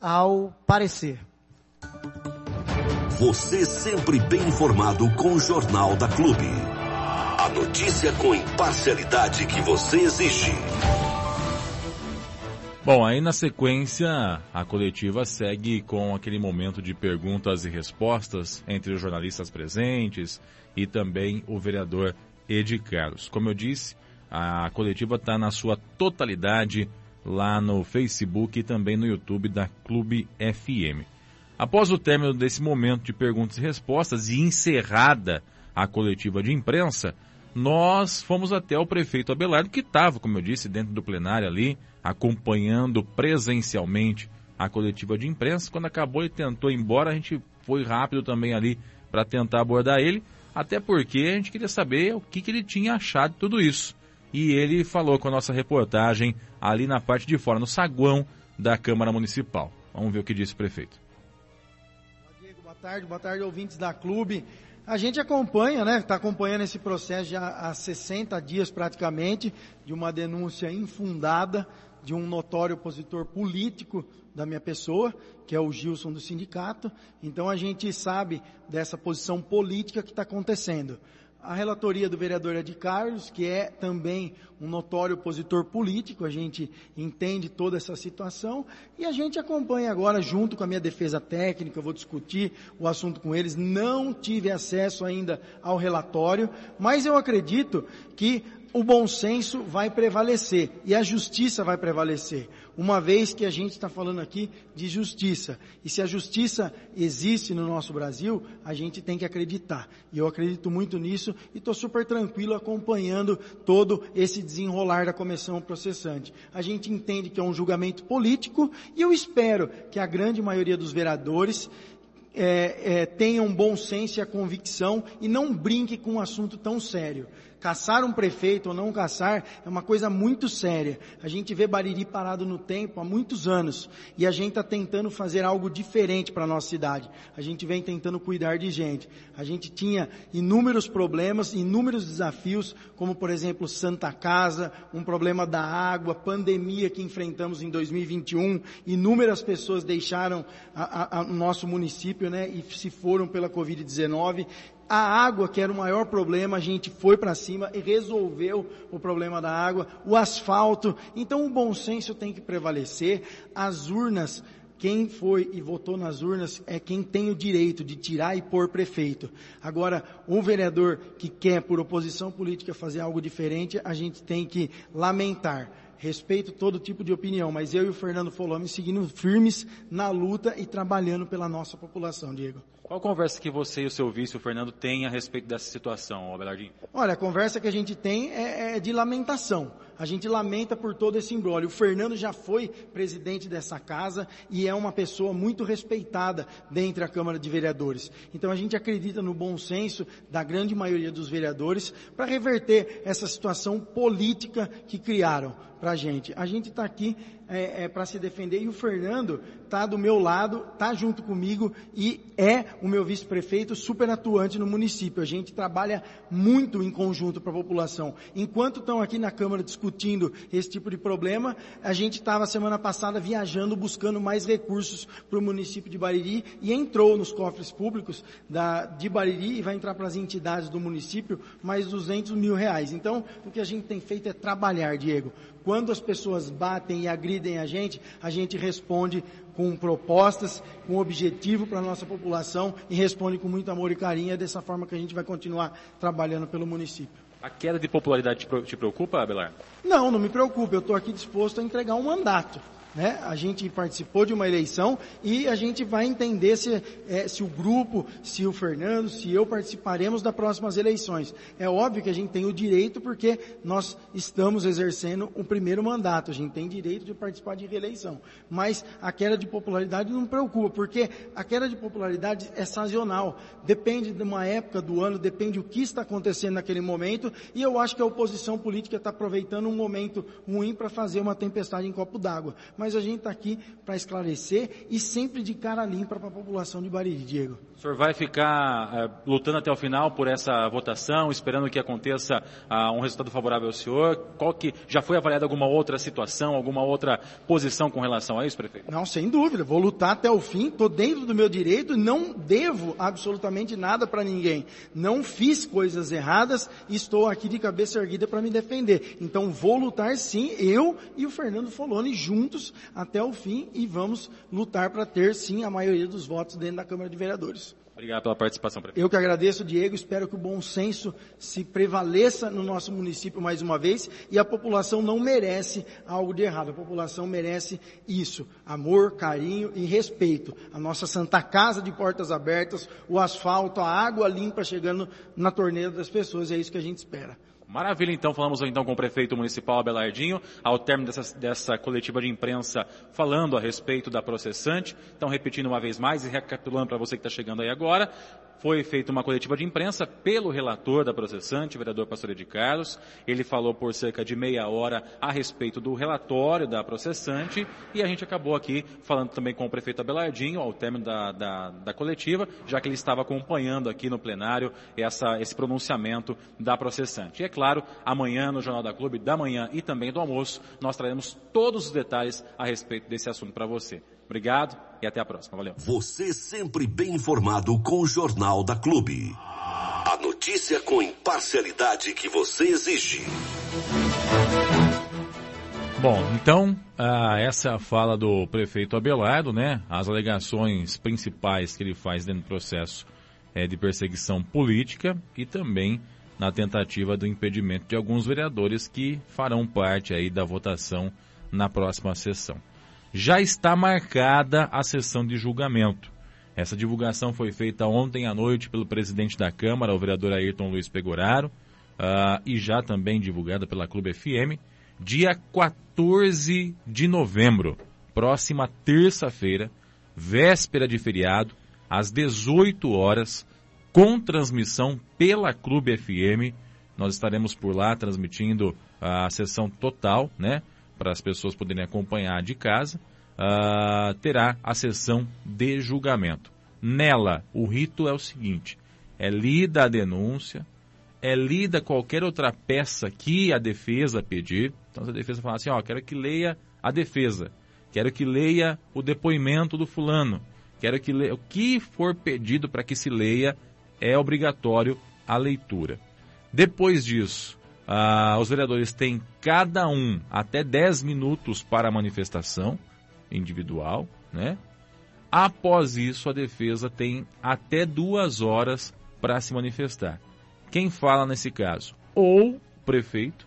ao parecer. Você sempre bem informado com o Jornal da Clube. A notícia com imparcialidade que você exige. Bom, aí na sequência, a coletiva segue com aquele momento de perguntas e respostas entre os jornalistas presentes e também o vereador Edi Carlos. Como eu disse, a coletiva está na sua totalidade lá no Facebook e também no YouTube da Clube FM. Após o término desse momento de perguntas e respostas e encerrada a coletiva de imprensa, nós fomos até o prefeito Abelardo, que estava, como eu disse, dentro do plenário ali, acompanhando presencialmente a coletiva de imprensa. Quando acabou e tentou ir embora, a gente foi rápido também ali para tentar abordar ele, até porque a gente queria saber o que, que ele tinha achado de tudo isso. E ele falou com a nossa reportagem ali na parte de fora, no saguão da Câmara Municipal. Vamos ver o que disse o prefeito. Diego, boa tarde, boa tarde, ouvintes da clube. A gente acompanha, né? Está acompanhando esse processo já há 60 dias praticamente, de uma denúncia infundada de um notório opositor político da minha pessoa, que é o Gilson do sindicato. Então a gente sabe dessa posição política que está acontecendo. A relatoria do vereador Ed Carlos, que é também um notório opositor político, a gente entende toda essa situação e a gente acompanha agora junto com a minha defesa técnica, eu vou discutir o assunto com eles. Não tive acesso ainda ao relatório, mas eu acredito que o bom senso vai prevalecer e a justiça vai prevalecer, uma vez que a gente está falando aqui de justiça. E se a justiça existe no nosso Brasil, a gente tem que acreditar. E eu acredito muito nisso e estou super tranquilo acompanhando todo esse desenrolar da comissão processante. A gente entende que é um julgamento político e eu espero que a grande maioria dos vereadores é, é, tenham bom senso e a convicção e não brinque com um assunto tão sério. Caçar um prefeito ou não caçar é uma coisa muito séria. A gente vê Bariri parado no tempo há muitos anos e a gente está tentando fazer algo diferente para a nossa cidade. A gente vem tentando cuidar de gente. A gente tinha inúmeros problemas, inúmeros desafios, como por exemplo Santa Casa, um problema da água, pandemia que enfrentamos em 2021. Inúmeras pessoas deixaram o nosso município né, e se foram pela Covid-19 A água, que era o maior problema, a gente foi para cima e resolveu o problema da água, o asfalto. Então o bom senso tem que prevalecer. As urnas, quem foi e votou nas urnas é quem tem o direito de tirar e pôr prefeito. Agora, um vereador que quer, por oposição política, fazer algo diferente, a gente tem que lamentar respeito todo tipo de opinião, mas eu e o Fernando Folome seguindo firmes na luta e trabalhando pela nossa população, Diego. Qual conversa que você e o seu vice, o Fernando, têm a respeito dessa situação, Abelardinho? Olha, a conversa que a gente tem é, é de lamentação. A gente lamenta por todo esse embrólio. O Fernando já foi presidente dessa casa e é uma pessoa muito respeitada dentro da Câmara de Vereadores. Então a gente acredita no bom senso da grande maioria dos vereadores para reverter essa situação política que criaram para a gente. A gente está aqui é, é, para se defender e o Fernando está do meu lado, está junto comigo e é o meu vice-prefeito super atuante no município. A gente trabalha muito em conjunto para a população. Enquanto estão aqui na Câmara discutindo esse tipo de problema, a gente estava semana passada viajando buscando mais recursos para o município de Bariri e entrou nos cofres públicos da, de Bariri e vai entrar para as entidades do município mais 200 mil reais. Então, o que a gente tem feito é trabalhar, Diego. Quando as pessoas batem e agridem a gente, a gente responde com propostas, com objetivo para a nossa população e responde com muito amor e carinho. É dessa forma que a gente vai continuar trabalhando pelo município. A queda de popularidade te preocupa, Abelar? Não, não me preocupa. Eu estou aqui disposto a entregar um mandato. Né? A gente participou de uma eleição e a gente vai entender se, é, se o grupo, se o Fernando, se eu participaremos das próximas eleições. É óbvio que a gente tem o direito porque nós estamos exercendo o primeiro mandato. A gente tem direito de participar de reeleição. Mas a queda de popularidade não preocupa, porque a queda de popularidade é sazonal. Depende de uma época do ano, depende do que está acontecendo naquele momento. E eu acho que a oposição política está aproveitando um momento ruim para fazer uma tempestade em copo d'água. Mas mas a gente está aqui para esclarecer e sempre de cara limpa para a população de Bariri, Diego. O senhor vai ficar é, lutando até o final por essa votação, esperando que aconteça ah, um resultado favorável ao senhor? Qual que já foi avaliada alguma outra situação, alguma outra posição com relação a isso, prefeito? Não, sem dúvida. Vou lutar até o fim. Estou dentro do meu direito não devo absolutamente nada para ninguém. Não fiz coisas erradas e estou aqui de cabeça erguida para me defender. Então vou lutar sim, eu e o Fernando Foloni juntos até o fim e vamos lutar para ter sim a maioria dos votos dentro da Câmara de Vereadores. Obrigado pela participação, prefeito. Eu que agradeço, Diego. Espero que o bom senso se prevaleça no nosso município mais uma vez e a população não merece algo de errado. A população merece isso: amor, carinho e respeito. A nossa Santa Casa de portas abertas, o asfalto, a água limpa chegando na torneira das pessoas. É isso que a gente espera. Maravilha, então falamos então com o prefeito municipal Abelardinho, ao término dessa, dessa, coletiva de imprensa, falando a respeito da processante. Então, repetindo uma vez mais e recapitulando para você que está chegando aí agora, foi feita uma coletiva de imprensa pelo relator da processante, o vereador Pastor de Carlos. Ele falou por cerca de meia hora a respeito do relatório da processante e a gente acabou aqui falando também com o prefeito Abelardinho ao término da, da, da coletiva, já que ele estava acompanhando aqui no plenário essa, esse pronunciamento da processante. E é claro, amanhã no Jornal da Clube, da manhã e também do almoço, nós traremos todos os detalhes a respeito desse assunto para você. Obrigado e até a próxima. Valeu. Você sempre bem informado com o Jornal da Clube. A notícia com imparcialidade que você exige. Bom, então, ah, essa fala do prefeito Abelardo, né? As alegações principais que ele faz dentro do processo é de perseguição política e também na tentativa do impedimento de alguns vereadores que farão parte aí da votação na próxima sessão já está marcada a sessão de julgamento. Essa divulgação foi feita ontem à noite pelo presidente da Câmara, o vereador Ayrton Luiz Pegoraro, uh, e já também divulgada pela Clube FM, dia 14 de novembro, próxima terça-feira, véspera de feriado, às 18 horas, com transmissão pela Clube FM. Nós estaremos por lá transmitindo a sessão total, né? para as pessoas poderem acompanhar de casa, uh, terá a sessão de julgamento. Nela, o rito é o seguinte: é lida a denúncia, é lida qualquer outra peça que a defesa pedir. Então, se a defesa falar assim, ó, quero que leia a defesa, quero que leia o depoimento do fulano, quero que leia o que for pedido para que se leia, é obrigatório a leitura. Depois disso, ah, os vereadores têm cada um até 10 minutos para a manifestação individual, né? Após isso, a defesa tem até duas horas para se manifestar. Quem fala nesse caso? Ou o prefeito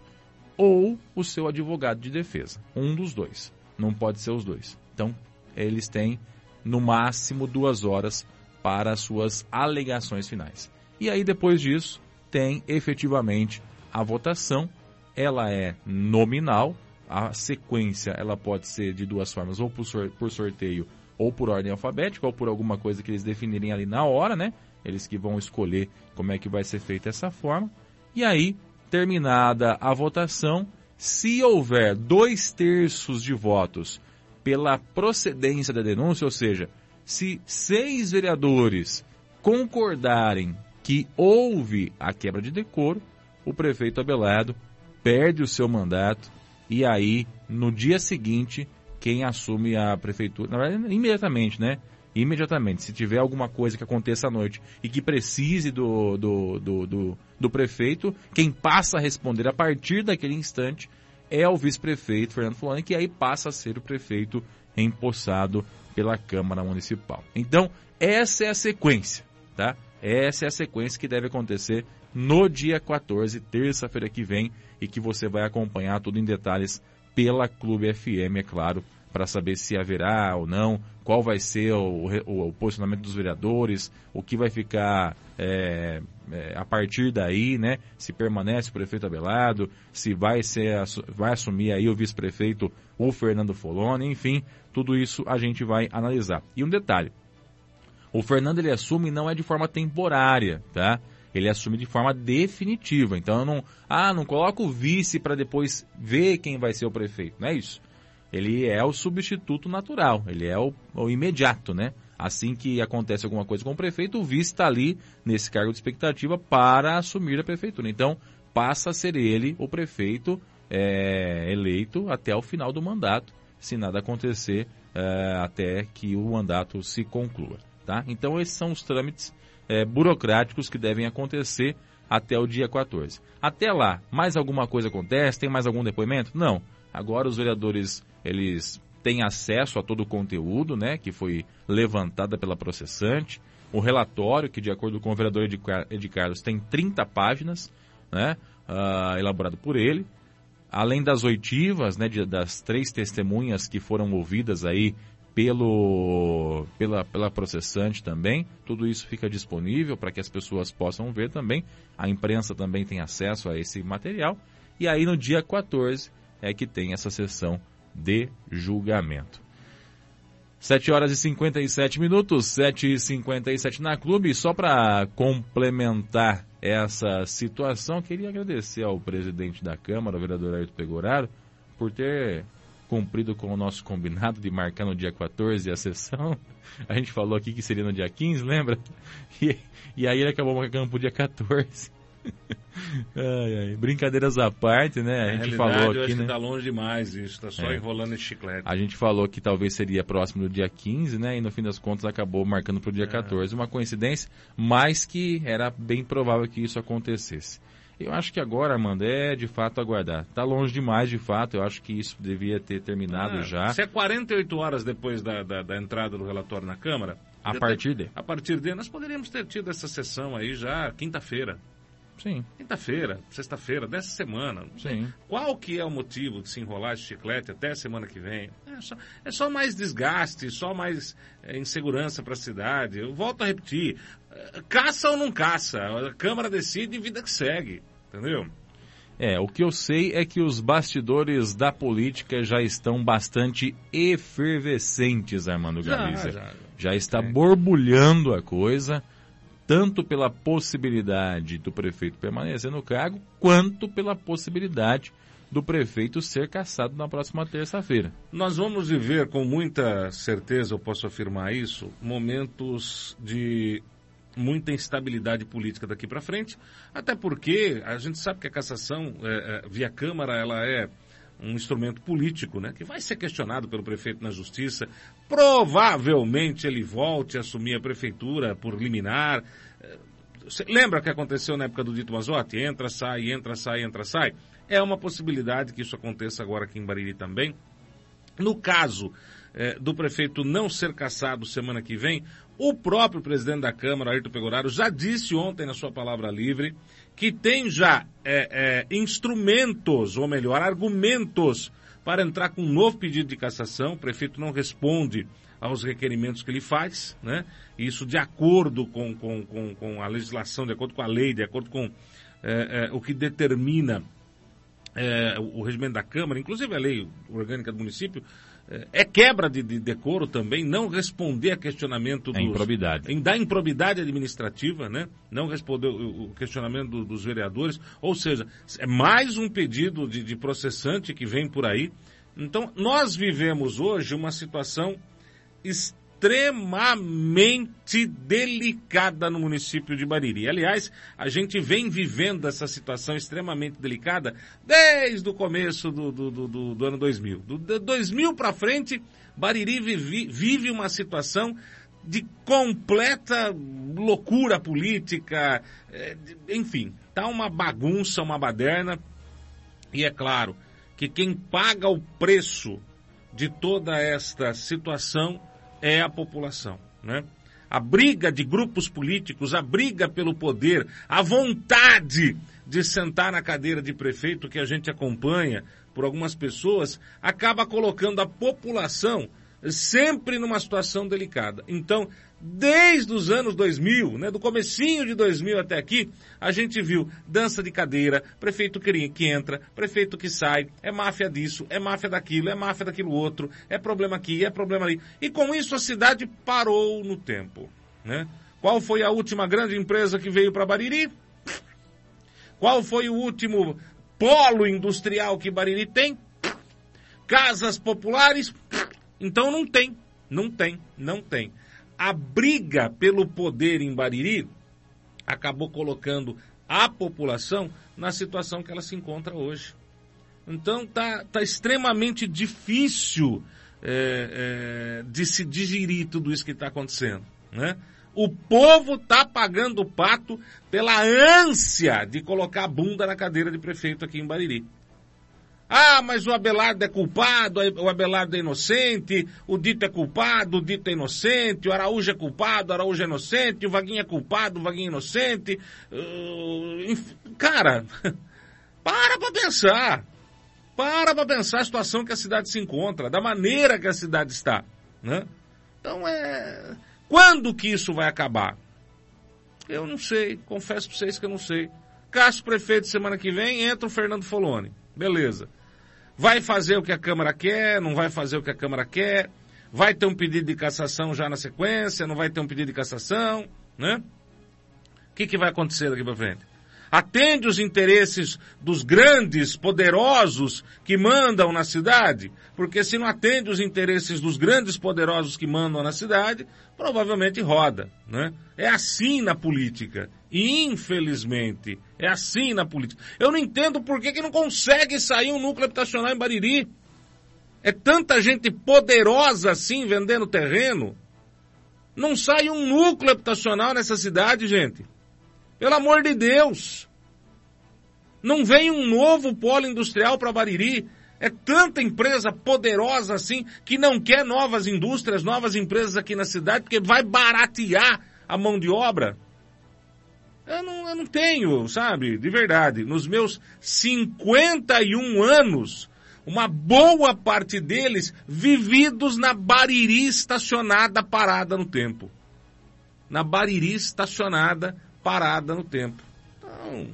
ou o seu advogado de defesa. Um dos dois. Não pode ser os dois. Então, eles têm no máximo duas horas para as suas alegações finais. E aí, depois disso, tem efetivamente a votação. Ela é nominal. A sequência ela pode ser de duas formas, ou por sorteio ou por ordem alfabética, ou por alguma coisa que eles definirem ali na hora, né? Eles que vão escolher como é que vai ser feita essa forma. E aí, terminada a votação, se houver dois terços de votos pela procedência da denúncia, ou seja, se seis vereadores concordarem que houve a quebra de decoro, o prefeito Abelardo perde o seu mandato e aí, no dia seguinte, quem assume a prefeitura, na verdade, imediatamente, né? Imediatamente, se tiver alguma coisa que aconteça à noite e que precise do, do, do, do, do prefeito, quem passa a responder a partir daquele instante é o vice-prefeito Fernando Fulani, que aí passa a ser o prefeito empossado pela Câmara Municipal. Então, essa é a sequência, tá? Essa é a sequência que deve acontecer no dia 14, terça-feira que vem, e que você vai acompanhar tudo em detalhes pela Clube FM, é claro, para saber se haverá ou não, qual vai ser o, o, o posicionamento dos vereadores, o que vai ficar é, é, a partir daí, né? Se permanece o prefeito Abelardo, se vai ser vai assumir aí o vice-prefeito o Fernando Foloni, enfim, tudo isso a gente vai analisar. E um detalhe, o Fernando ele assume não é de forma temporária, tá? Ele assume de forma definitiva. Então eu não, ah, não coloca o vice para depois ver quem vai ser o prefeito, não é isso? Ele é o substituto natural, ele é o, o imediato, né? Assim que acontece alguma coisa com o prefeito, o vice está ali nesse cargo de expectativa para assumir a prefeitura. Então passa a ser ele o prefeito é, eleito até o final do mandato, se nada acontecer é, até que o mandato se conclua. Tá? Então esses são os trâmites é, burocráticos que devem acontecer até o dia 14. Até lá, mais alguma coisa acontece? Tem mais algum depoimento? Não. Agora os vereadores eles têm acesso a todo o conteúdo, né, que foi levantada pela processante. O relatório, que de acordo com o vereador Ed Carlos, tem 30 páginas, né, uh, elaborado por ele. Além das oitivas, né, de, das três testemunhas que foram ouvidas aí pelo, pela, pela processante também. Tudo isso fica disponível para que as pessoas possam ver também. A imprensa também tem acesso a esse material. E aí no dia 14 é que tem essa sessão de julgamento. 7 horas e 57 minutos, 7 e 57 na clube. Só para complementar essa situação, queria agradecer ao presidente da Câmara, o vereador Ayrton Pegoraro, por ter cumprido com o nosso combinado de marcar no dia 14 a sessão. A gente falou aqui que seria no dia 15, lembra? E, e aí ele acabou marcando pro dia 14. <laughs> ai, ai. Brincadeiras à parte, né? A gente falou aqui, né? tá longe demais isso, tá só é. enrolando esse chiclete. A gente falou que talvez seria próximo do dia 15, né? E no fim das contas acabou marcando pro dia é. 14. Uma coincidência, mas que era bem provável que isso acontecesse. Eu acho que agora, Armando, é de fato aguardar. Está longe demais, de fato. Eu acho que isso devia ter terminado ah, já. Se é 48 horas depois da, da, da entrada do relatório na Câmara. A partir de? A partir de, nós poderíamos ter tido essa sessão aí já quinta-feira. Sim. Quinta-feira, sexta-feira, dessa semana. Sim. Qual que é o motivo de se enrolar esse chiclete até a semana que vem? É só, é só mais desgaste, só mais é, insegurança para a cidade. Eu volto a repetir. É, caça ou não caça? A Câmara decide e vida que segue. Entendeu? É, o que eu sei é que os bastidores da política já estão bastante efervescentes, Armando Galiza. Já, já, já está é. borbulhando a coisa, tanto pela possibilidade do prefeito permanecer no cargo, quanto pela possibilidade do prefeito ser cassado na próxima terça-feira. Nós vamos viver com muita certeza, eu posso afirmar isso, momentos de muita instabilidade política daqui para frente, até porque a gente sabe que a cassação é, é, via Câmara ela é um instrumento político, né, que vai ser questionado pelo prefeito na justiça. Provavelmente ele volte a assumir a prefeitura por liminar. Cê lembra que aconteceu na época do Dito Mazotti? Entra, sai, entra, sai, entra, sai. É uma possibilidade que isso aconteça agora aqui em Bariri também. No caso é, do prefeito não ser caçado semana que vem, o próprio presidente da Câmara, Ayrton Pegoraro, já disse ontem na sua palavra livre que tem já é, instrumentos, ou melhor, argumentos para entrar com um novo pedido de cassação. O prefeito não responde aos requerimentos que ele faz, né? Isso de acordo com, com, com, com a legislação, de acordo com a lei, de acordo com é, é, o que determina é, o regimento da Câmara, inclusive a lei orgânica do município, é quebra de, de, decoro também não responder a questionamento é improbidade. Em, da improbidade administrativa, né? Não responder o, o questionamento do, dos vereadores. Ou seja, é mais um pedido de, de processante que vem por aí. Então, nós vivemos hoje uma situação extremamente delicada no município de Bariri. Aliás, a gente vem vivendo essa situação extremamente delicada desde o começo do, do, do, do ano 2000. Do 2000 para frente, Bariri vive, vive uma situação de completa loucura política, é, enfim, tá uma bagunça, uma baderna. E é claro que quem paga o preço de toda esta situação é a população, né? A briga de grupos políticos, a briga pelo poder, a vontade de sentar na cadeira de prefeito que a gente acompanha por algumas pessoas, acaba colocando a população sempre numa situação delicada. Então, desde os anos 2000, né, do comecinho de 2000 até aqui, a gente viu dança de cadeira, prefeito que, entra, prefeito que sai, é máfia disso, é máfia daquilo, é máfia daquilo outro, é problema aqui, é problema ali. E com isso a cidade parou no tempo, né? Qual foi a última grande empresa que veio para Bariri? Qual foi o último polo industrial que Bariri tem? Casas populares? Então não tem, não tem, não tem a briga pelo poder em Bariri acabou colocando a população na situação que ela se encontra hoje. Então tá, tá extremamente difícil é, é, de se digerir tudo isso que está acontecendo. Né? O povo está pagando o pato pela ânsia de colocar a bunda na cadeira de prefeito aqui em Bariri. Ah, mas o Abelardo é culpado, o Abelardo é inocente, o Dito é culpado, o Dito é inocente, o Araújo é culpado, o Araújo é inocente, o Vaguinho é culpado, o Vaguinho é inocente. Uh, cara, <laughs> para pra pensar. Para pra pensar a situação que a cidade se encontra, da maneira que a cidade está. Né? Então é. Quando que isso vai acabar? Eu não sei, confesso pra vocês que eu não sei. Cássio Prefeito semana que vem, entra o Fernando Foloni. Beleza. Vai fazer o que a Câmara quer, não vai fazer o que a Câmara quer, vai ter um pedido de cassação já na sequência, não vai ter um pedido de cassação, né? O que, que vai acontecer daqui para frente? Atende os interesses dos grandes, poderosos que mandam na cidade? Porque se não atende os interesses dos grandes, poderosos que mandam na cidade, provavelmente roda, né? É assim na política. Infelizmente, é assim na política. Eu não entendo por que, que não consegue sair um núcleo habitacional em Bariri. É tanta gente poderosa assim vendendo terreno. Não sai um núcleo habitacional nessa cidade, gente. Pelo amor de Deus. Não vem um novo polo industrial para Bariri. É tanta empresa poderosa assim que não quer novas indústrias, novas empresas aqui na cidade, porque vai baratear a mão de obra. Eu não, eu não tenho, sabe, de verdade. Nos meus 51 anos, uma boa parte deles vividos na Bariri estacionada parada no tempo. Na Bariri estacionada parada no tempo. Então,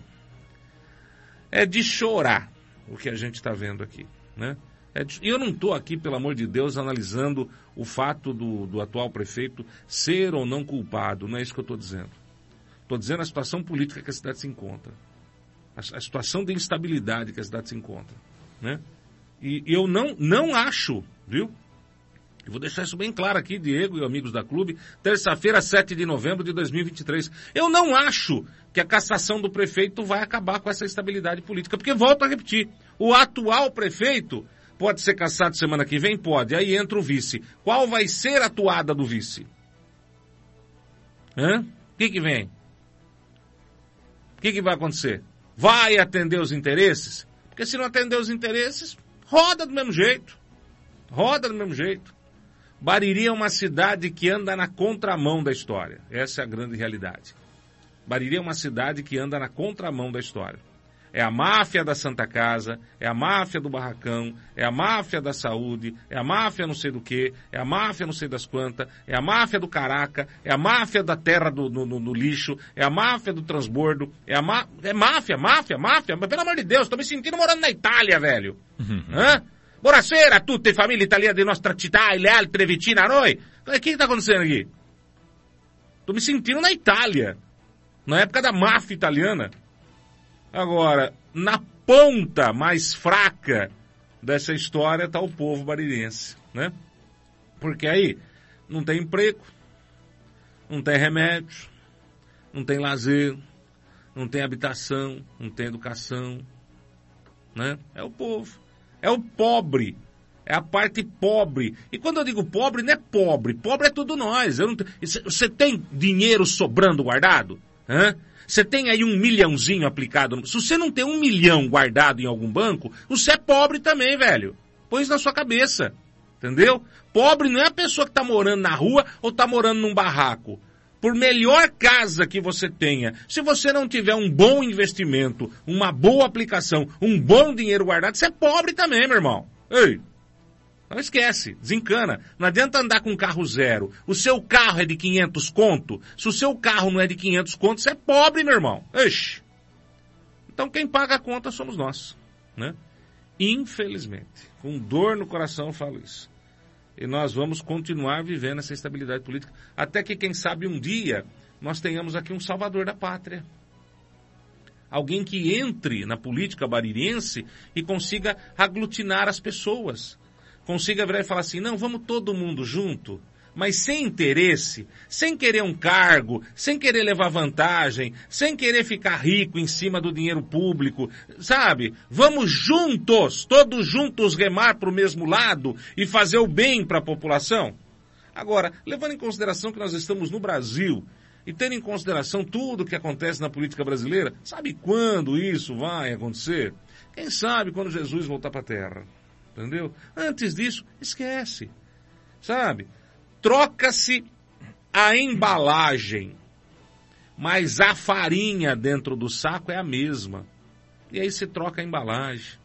é de chorar o que a gente está vendo aqui, né? É de... Eu não estou aqui, pelo amor de Deus, analisando o fato do, do atual prefeito ser ou não culpado. Não é isso que eu estou dizendo. Estou dizendo a situação política que a cidade se encontra. A, a, situação de instabilidade que a cidade se encontra. Né? E, e eu não, não acho, viu? Eu vou deixar isso bem claro aqui, Diego e amigos da clube, terça-feira, 7 de novembro de 2023. Eu não acho que a cassação do prefeito vai acabar com essa estabilidade política, porque volto a repetir, o atual prefeito pode ser cassado semana que vem? Pode. Aí entra o vice. Qual vai ser a atuada do vice? Hã? O que que vem? O que, que vai acontecer? Vai atender os interesses? Porque se não atender os interesses, roda do mesmo jeito. Roda do mesmo jeito. Bariri é uma cidade que anda na contramão da história. Essa é a grande realidade. Bariri é uma cidade que anda na contramão da história. É a máfia da Santa Casa, é a máfia do barracão, é a máfia da saúde, é a máfia não sei do que, é a máfia não sei das quantas, é a máfia do caraca, é a máfia da terra do, no, no, no lixo, é a máfia do transbordo, é a má, é máfia, máfia, máfia, mas pelo amor de Deus, tô me sentindo morando na Itália, velho. Hã? Buonasera a tutte famiglie italiane di nostra città e le altre vicine a noi. O que que tá acontecendo aqui? Tô me sentindo na Itália. Na época da máfia italiana. Agora, na ponta mais fraca dessa história está o povo baririense, né? Porque aí não tem emprego, não tem remédio, não tem lazer, não tem habitação, não tem educação, né? É o povo, é o pobre, é a parte pobre. E quando eu digo pobre, não é pobre, pobre é tudo nós. Você tem dinheiro sobrando guardado? Hã? Você tem aí um milhãozinho aplicado. Se você não tem um milhão guardado em algum banco, você é pobre também, velho. Põe isso na sua cabeça. Entendeu? Pobre não é a pessoa que está morando na rua ou está morando num barraco. Por melhor casa que você tenha, se você não tiver um bom investimento, uma boa aplicação, um bom dinheiro guardado, você é pobre também, meu irmão. Ei, não esquece, desencana. Não adianta andar com carro zero. O seu carro é de 500 conto. Se o seu carro não é de 500 conto, você é pobre, meu irmão. Ixi. Então quem paga a conta somos nós, né? Infelizmente, com dor no coração eu falo isso. E nós vamos continuar vivendo essa estabilidade política até que quem sabe um dia nós tenhamos aqui um salvador da pátria. Alguém que entre na política baririense e consiga aglutinar as pessoas consiga virar e falar assim, não, vamos todo mundo junto, mas sem interesse, sem querer um cargo, sem querer levar vantagem, sem querer ficar rico em cima do dinheiro público, sabe? Vamos juntos, todos juntos remar para o mesmo lado e fazer o bem para a população. Agora, levando em consideração que nós estamos no Brasil e tendo em consideração tudo o que acontece na política brasileira, sabe quando isso vai acontecer? Quem sabe quando Jesus voltar para a Terra? Entendeu? Antes disso, esquece. Sabe? Troca-se a embalagem, mas a farinha dentro do saco é a mesma. E aí se troca a embalagem.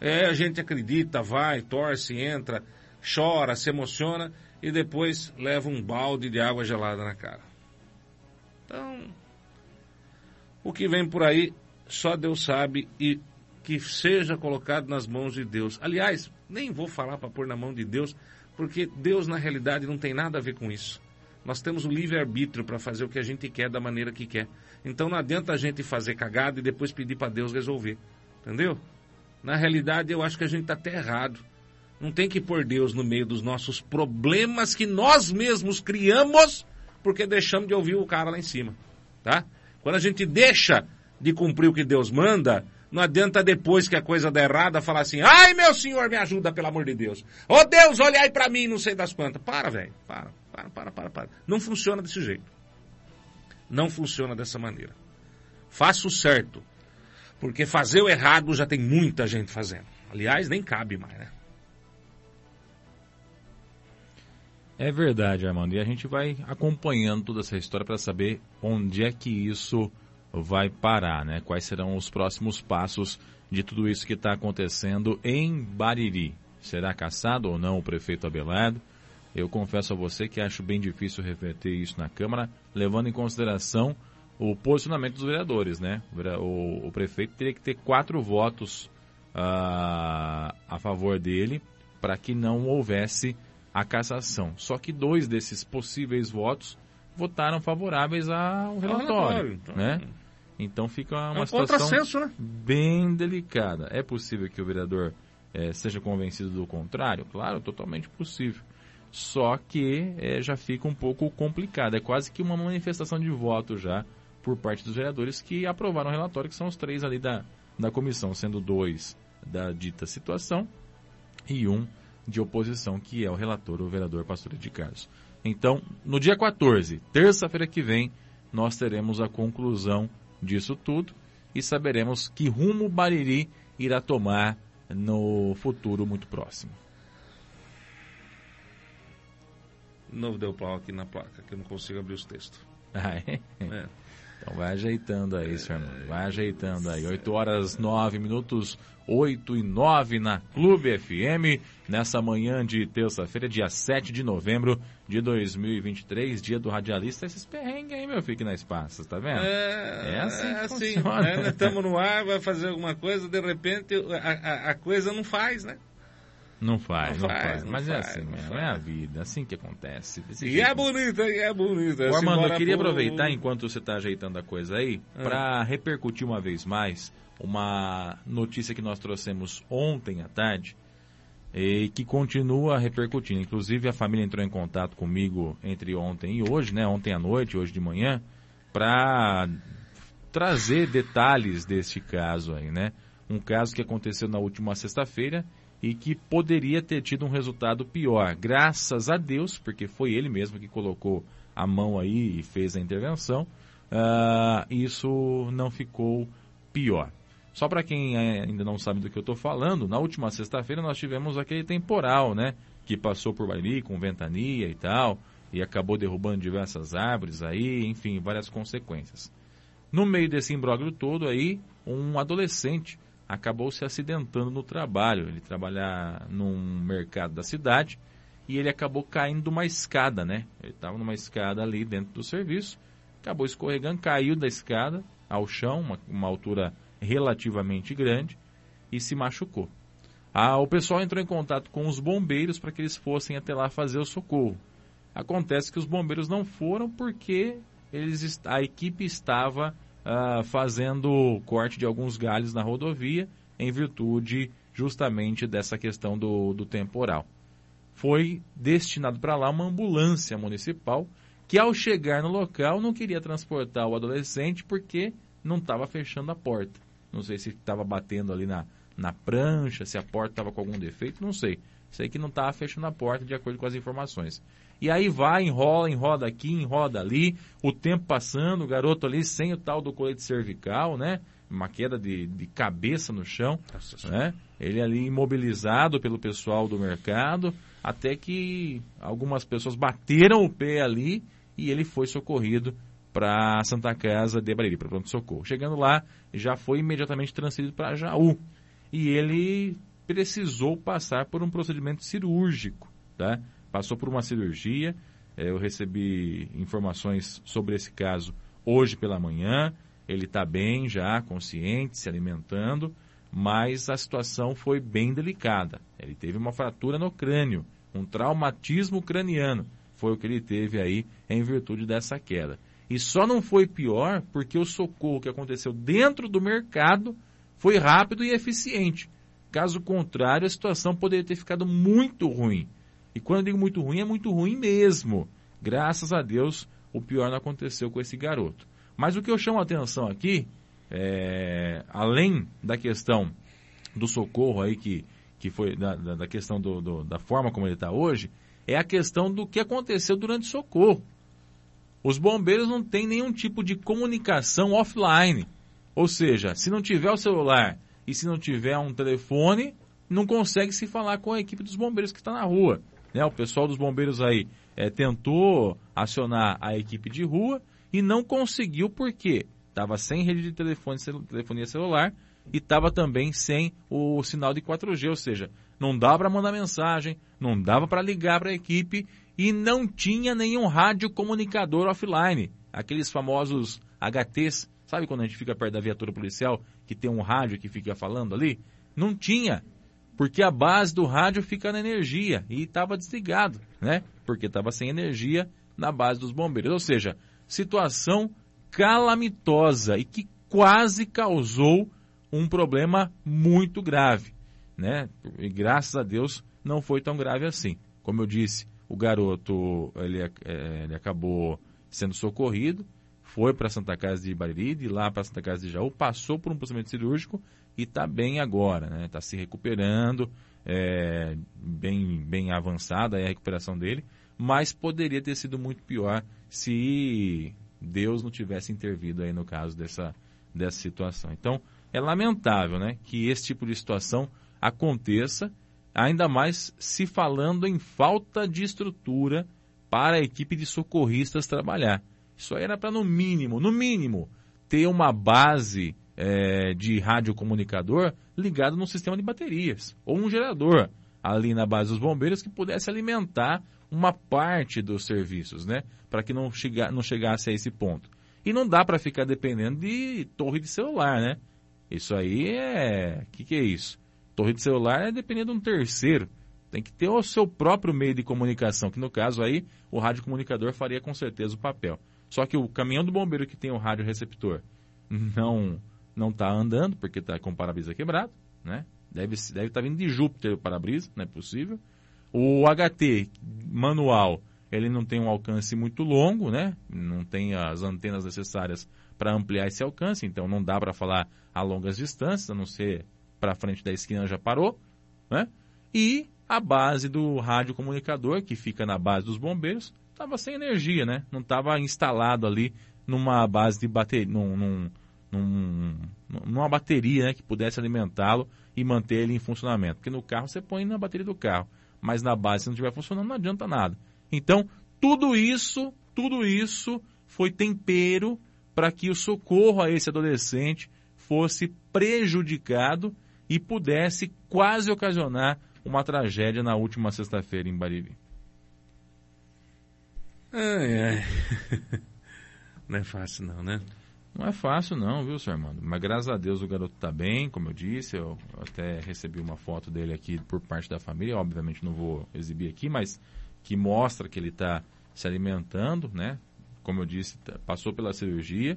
É, a gente acredita, vai, torce, entra, chora, se emociona e depois leva um balde de água gelada na cara. Então, o que vem por aí, só Deus sabe e que seja colocado nas mãos de Deus. Aliás, nem vou falar para pôr na mão de Deus, porque Deus na realidade não tem nada a ver com isso. Nós temos o livre-arbítrio para fazer o que a gente quer da maneira que quer. Então não adianta a gente fazer cagada e depois pedir para Deus resolver. Entendeu? Na realidade, eu acho que a gente está até errado. Não tem que pôr Deus no meio dos nossos problemas que nós mesmos criamos porque deixamos de ouvir o cara lá em cima. Tá? Quando a gente deixa de cumprir o que Deus manda, não adianta depois que a coisa dá errada falar assim, ai meu senhor, me ajuda, pelo amor de Deus. Ô oh, Deus, olha aí pra mim, não sei das quantas. Para, velho. Para, para, para, para, para. Não funciona desse jeito. Não funciona dessa maneira. Faça o certo. Porque fazer o errado já tem muita gente fazendo. Aliás, nem cabe mais, né? É verdade, Armando. E a gente vai acompanhando toda essa história para saber onde é que isso vai parar, né? Quais serão os próximos passos de tudo isso que está acontecendo em Bariri? Será caçado ou não o prefeito Abelardo? Eu confesso a você que acho bem difícil reverter isso na Câmara, levando em consideração o posicionamento dos vereadores, né? O, o prefeito teria que ter quatro votos uh, a favor dele para que não houvesse a cassação. Só que dois desses possíveis votos votaram favoráveis ao relatório, então. né? Então fica uma é um situação né? bem delicada. É possível que o vereador é, seja convencido do contrário? Claro, totalmente possível. Só que é, já fica um pouco complicado. É quase que uma manifestação de voto já por parte dos vereadores que aprovaram o relatório, que são os três ali da, da comissão, sendo dois da dita situação e um de oposição, que é o relator, o vereador Pastor de Carlos. Então, no dia 14, terça-feira que vem, nós teremos a conclusão disso tudo e saberemos que rumo o Bariri irá tomar no futuro muito próximo. Não deu pau aqui na placa, que eu não consigo abrir os textos. Ah, é? é. Então vai ajeitando aí, seu irmão. Vai ajeitando aí. 8 horas 9 minutos, 8 e 9 na Clube FM, nessa manhã de terça-feira, dia 7 de novembro de 2023, dia do radialista. Esses perrengues aí, meu filho, aqui na Espaço, tá vendo? É, é assim, é assim né? Estamos no ar, vai fazer alguma coisa, de repente a, a, a coisa não faz, né? Não faz, não, não faz, faz. Não Mas é faz, assim mesmo, é a vida, é assim que acontece. E jeito. é bonita, é bonita. Ô, Armando, eu queria por... aproveitar, enquanto você está ajeitando a coisa aí, ah. para repercutir uma vez mais uma notícia que nós trouxemos ontem à tarde e que continua repercutindo. Inclusive, a família entrou em contato comigo entre ontem e hoje, né? Ontem à noite, hoje de manhã, para trazer detalhes deste caso aí, né? Um caso que aconteceu na última sexta-feira e que poderia ter tido um resultado pior. Graças a Deus, porque foi ele mesmo que colocou a mão aí e fez a intervenção, uh, isso não ficou pior. Só para quem ainda não sabe do que eu estou falando, na última sexta-feira nós tivemos aquele temporal, né? Que passou por Bairi com ventania e tal, e acabou derrubando diversas árvores aí, enfim, várias consequências. No meio desse imbróglio todo aí, um adolescente acabou se acidentando no trabalho. Ele trabalha num mercado da cidade e ele acabou caindo de uma escada, né? Ele estava numa escada ali dentro do serviço, acabou escorregando, caiu da escada ao chão, uma, uma altura relativamente grande, e se machucou. Ah, o pessoal entrou em contato com os bombeiros para que eles fossem até lá fazer o socorro. Acontece que os bombeiros não foram porque eles, a equipe estava uh, fazendo corte de alguns galhos na rodovia em virtude justamente dessa questão do, do temporal. Foi destinado para lá uma ambulância municipal que, ao chegar no local, não queria transportar o adolescente porque não estava fechando a porta. Não sei se estava batendo ali na, na prancha, se a porta estava com algum defeito, não sei. Sei que não estava fechando a porta de acordo com as informações. E aí vai, enrola, enroda aqui, enroda ali, o tempo passando, o garoto ali sem o tal do colete cervical, né? Uma queda de, de cabeça no chão, né? Ele ali imobilizado pelo pessoal do mercado, até que algumas pessoas bateram o pé ali e ele foi socorrido para Santa Casa de Bariri, para pronto-socorro. Chegando lá, já foi imediatamente transferido para Jaú. E ele precisou passar por um procedimento cirúrgico, tá? Passou por uma cirurgia. É, eu recebi informações sobre esse caso hoje pela manhã. Ele está bem já, consciente, se alimentando, mas a situação foi bem delicada. Ele teve uma fratura no crânio, um traumatismo craniano. Foi o que ele teve aí em virtude dessa queda. E só não foi pior porque o socorro que aconteceu dentro do mercado foi rápido e eficiente. Caso contrário, a situação poderia ter ficado muito ruim. E quando eu digo muito ruim, é muito ruim mesmo. Graças a Deus, o pior não aconteceu com esse garoto. Mas o que eu chamo a atenção aqui, é, além da questão do socorro aí, que, que foi da, da, questão do, do, da forma como ele está hoje, é a questão do que aconteceu durante o socorro. Os bombeiros não têm nenhum tipo de comunicação offline. Ou seja, se não tiver o celular e se não tiver um telefone, não consegue se falar com a equipe dos bombeiros que está na rua. Né? O pessoal dos bombeiros aí é, tentou acionar a equipe de rua e não conseguiu porque estava sem rede de telefone, telefonia celular e estava também sem o sinal de 4G, ou seja, não dava para mandar mensagem, não dava para ligar para a equipe e não tinha nenhum rádio comunicador offline, aqueles famosos HTs, sabe quando a gente fica perto da viatura policial que tem um rádio que fica falando ali? Não tinha porque a base do rádio fica na energia e estava desligado, né? Porque estava sem energia na base dos bombeiros. Ou seja, situação calamitosa e que quase causou um problema muito grave, né? E graças a Deus não foi tão grave assim. Como eu disse, o garoto ele, é, ele acabou sendo socorrido, foi para Santa Casa de Bariri, de lá para Santa Casa de Jaú, passou por um procedimento cirúrgico e está bem agora, né? Está se recuperando, é, bem, bem avançada a recuperação dele, mas poderia ter sido muito pior se Deus não tivesse intervido aí no caso dessa, dessa situação. Então, é lamentável né, que esse tipo de situação aconteça, ainda mais se falando em falta de estrutura para a equipe de socorristas trabalhar. Isso aí era para, no mínimo, no mínimo, ter uma base é, de radiocomunicador ligado num sistema de baterias ou um gerador ali na base dos bombeiros que pudesse alimentar uma parte dos serviços, né? Para que não, chega, não chegasse a esse ponto. E não dá para ficar dependendo de torre de celular, né? Isso aí é. O que, que é isso? Torre de celular é dependendo de um terceiro. Tem que ter o seu próprio meio de comunicação, que no caso aí o rádio comunicador faria com certeza o papel. Só que o caminhão do bombeiro que tem o rádio receptor não não está andando porque está com o para-brisa quebrado, né? Deve deve estar tá vindo de Júpiter o para-brisa, não é possível. O HT manual ele não tem um alcance muito longo, né? Não tem as antenas necessárias para ampliar esse alcance, então não dá para falar a longas distâncias, a não ser para frente da esquina já parou, né? E a base do rádio comunicador, que fica na base dos bombeiros, estava sem energia, né? Não estava instalado ali numa base de bateria, num, num, num, numa bateria né, que pudesse alimentá-lo e manter ele em funcionamento. Porque no carro você põe na bateria do carro, mas na base se não estiver funcionando não adianta nada. Então, tudo isso, tudo isso foi tempero para que o socorro a esse adolescente fosse prejudicado e pudesse quase ocasionar uma tragédia na última sexta-feira em Bariri. Ai, ai. <laughs> Não é fácil não, né? Não é fácil não, viu, senhor Armando? Mas graças a Deus o garoto está bem, como eu disse, eu até recebi uma foto dele aqui por parte da família, obviamente não vou exibir aqui, mas que mostra que ele está se alimentando, né? Como eu disse, tá, passou pela cirurgia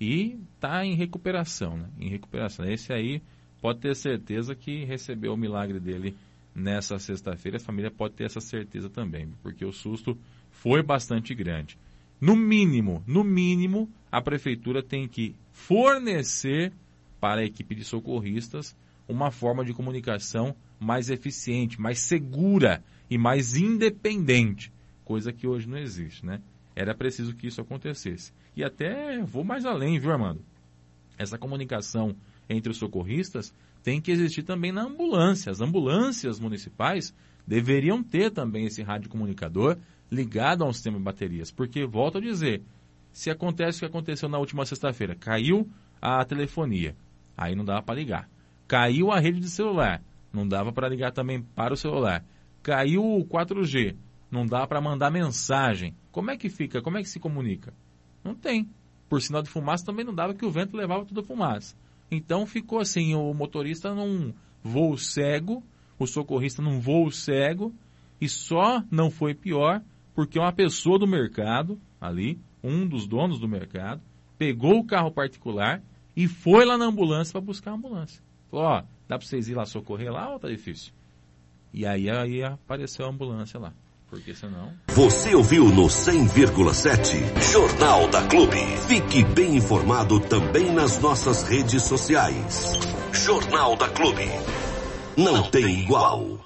e está em recuperação, né? Em recuperação. Esse aí pode ter certeza que recebeu o milagre dele nessa sexta-feira. A família pode ter essa certeza também, porque o susto foi bastante grande. No mínimo, no mínimo, a prefeitura tem que fornecer para a equipe de socorristas uma forma de comunicação mais eficiente, mais segura e mais independente, coisa que hoje não existe, né? Era preciso que isso acontecesse. E até vou mais além, viu, Armando? Essa comunicação entre os socorristas tem que existir também na ambulância. As ambulâncias municipais deveriam ter também esse rádio comunicador ligado a um sistema de baterias. Porque, volto a dizer, se acontece o que aconteceu na última sexta-feira, caiu a telefonia, aí não dava para ligar. Caiu a rede de celular, não dava para ligar também para o celular caiu o 4G, não dá para mandar mensagem. Como é que fica? Como é que se comunica? Não tem. Por sinal de fumaça também não dava que o vento levava toda a fumaça. Então ficou assim, o motorista num voo cego, o socorrista num voo cego, e só não foi pior porque uma pessoa do mercado, ali, um dos donos do mercado, pegou o carro particular e foi lá na ambulância para buscar a ambulância. Falou, ó, dá para vocês ir lá socorrer lá ou tá difícil? E aí, aí apareceu a ambulância lá. Porque senão. Você ouviu no 100,7 Jornal da Clube. Fique bem informado também nas nossas redes sociais. Jornal da Clube. Não, Não tem igual.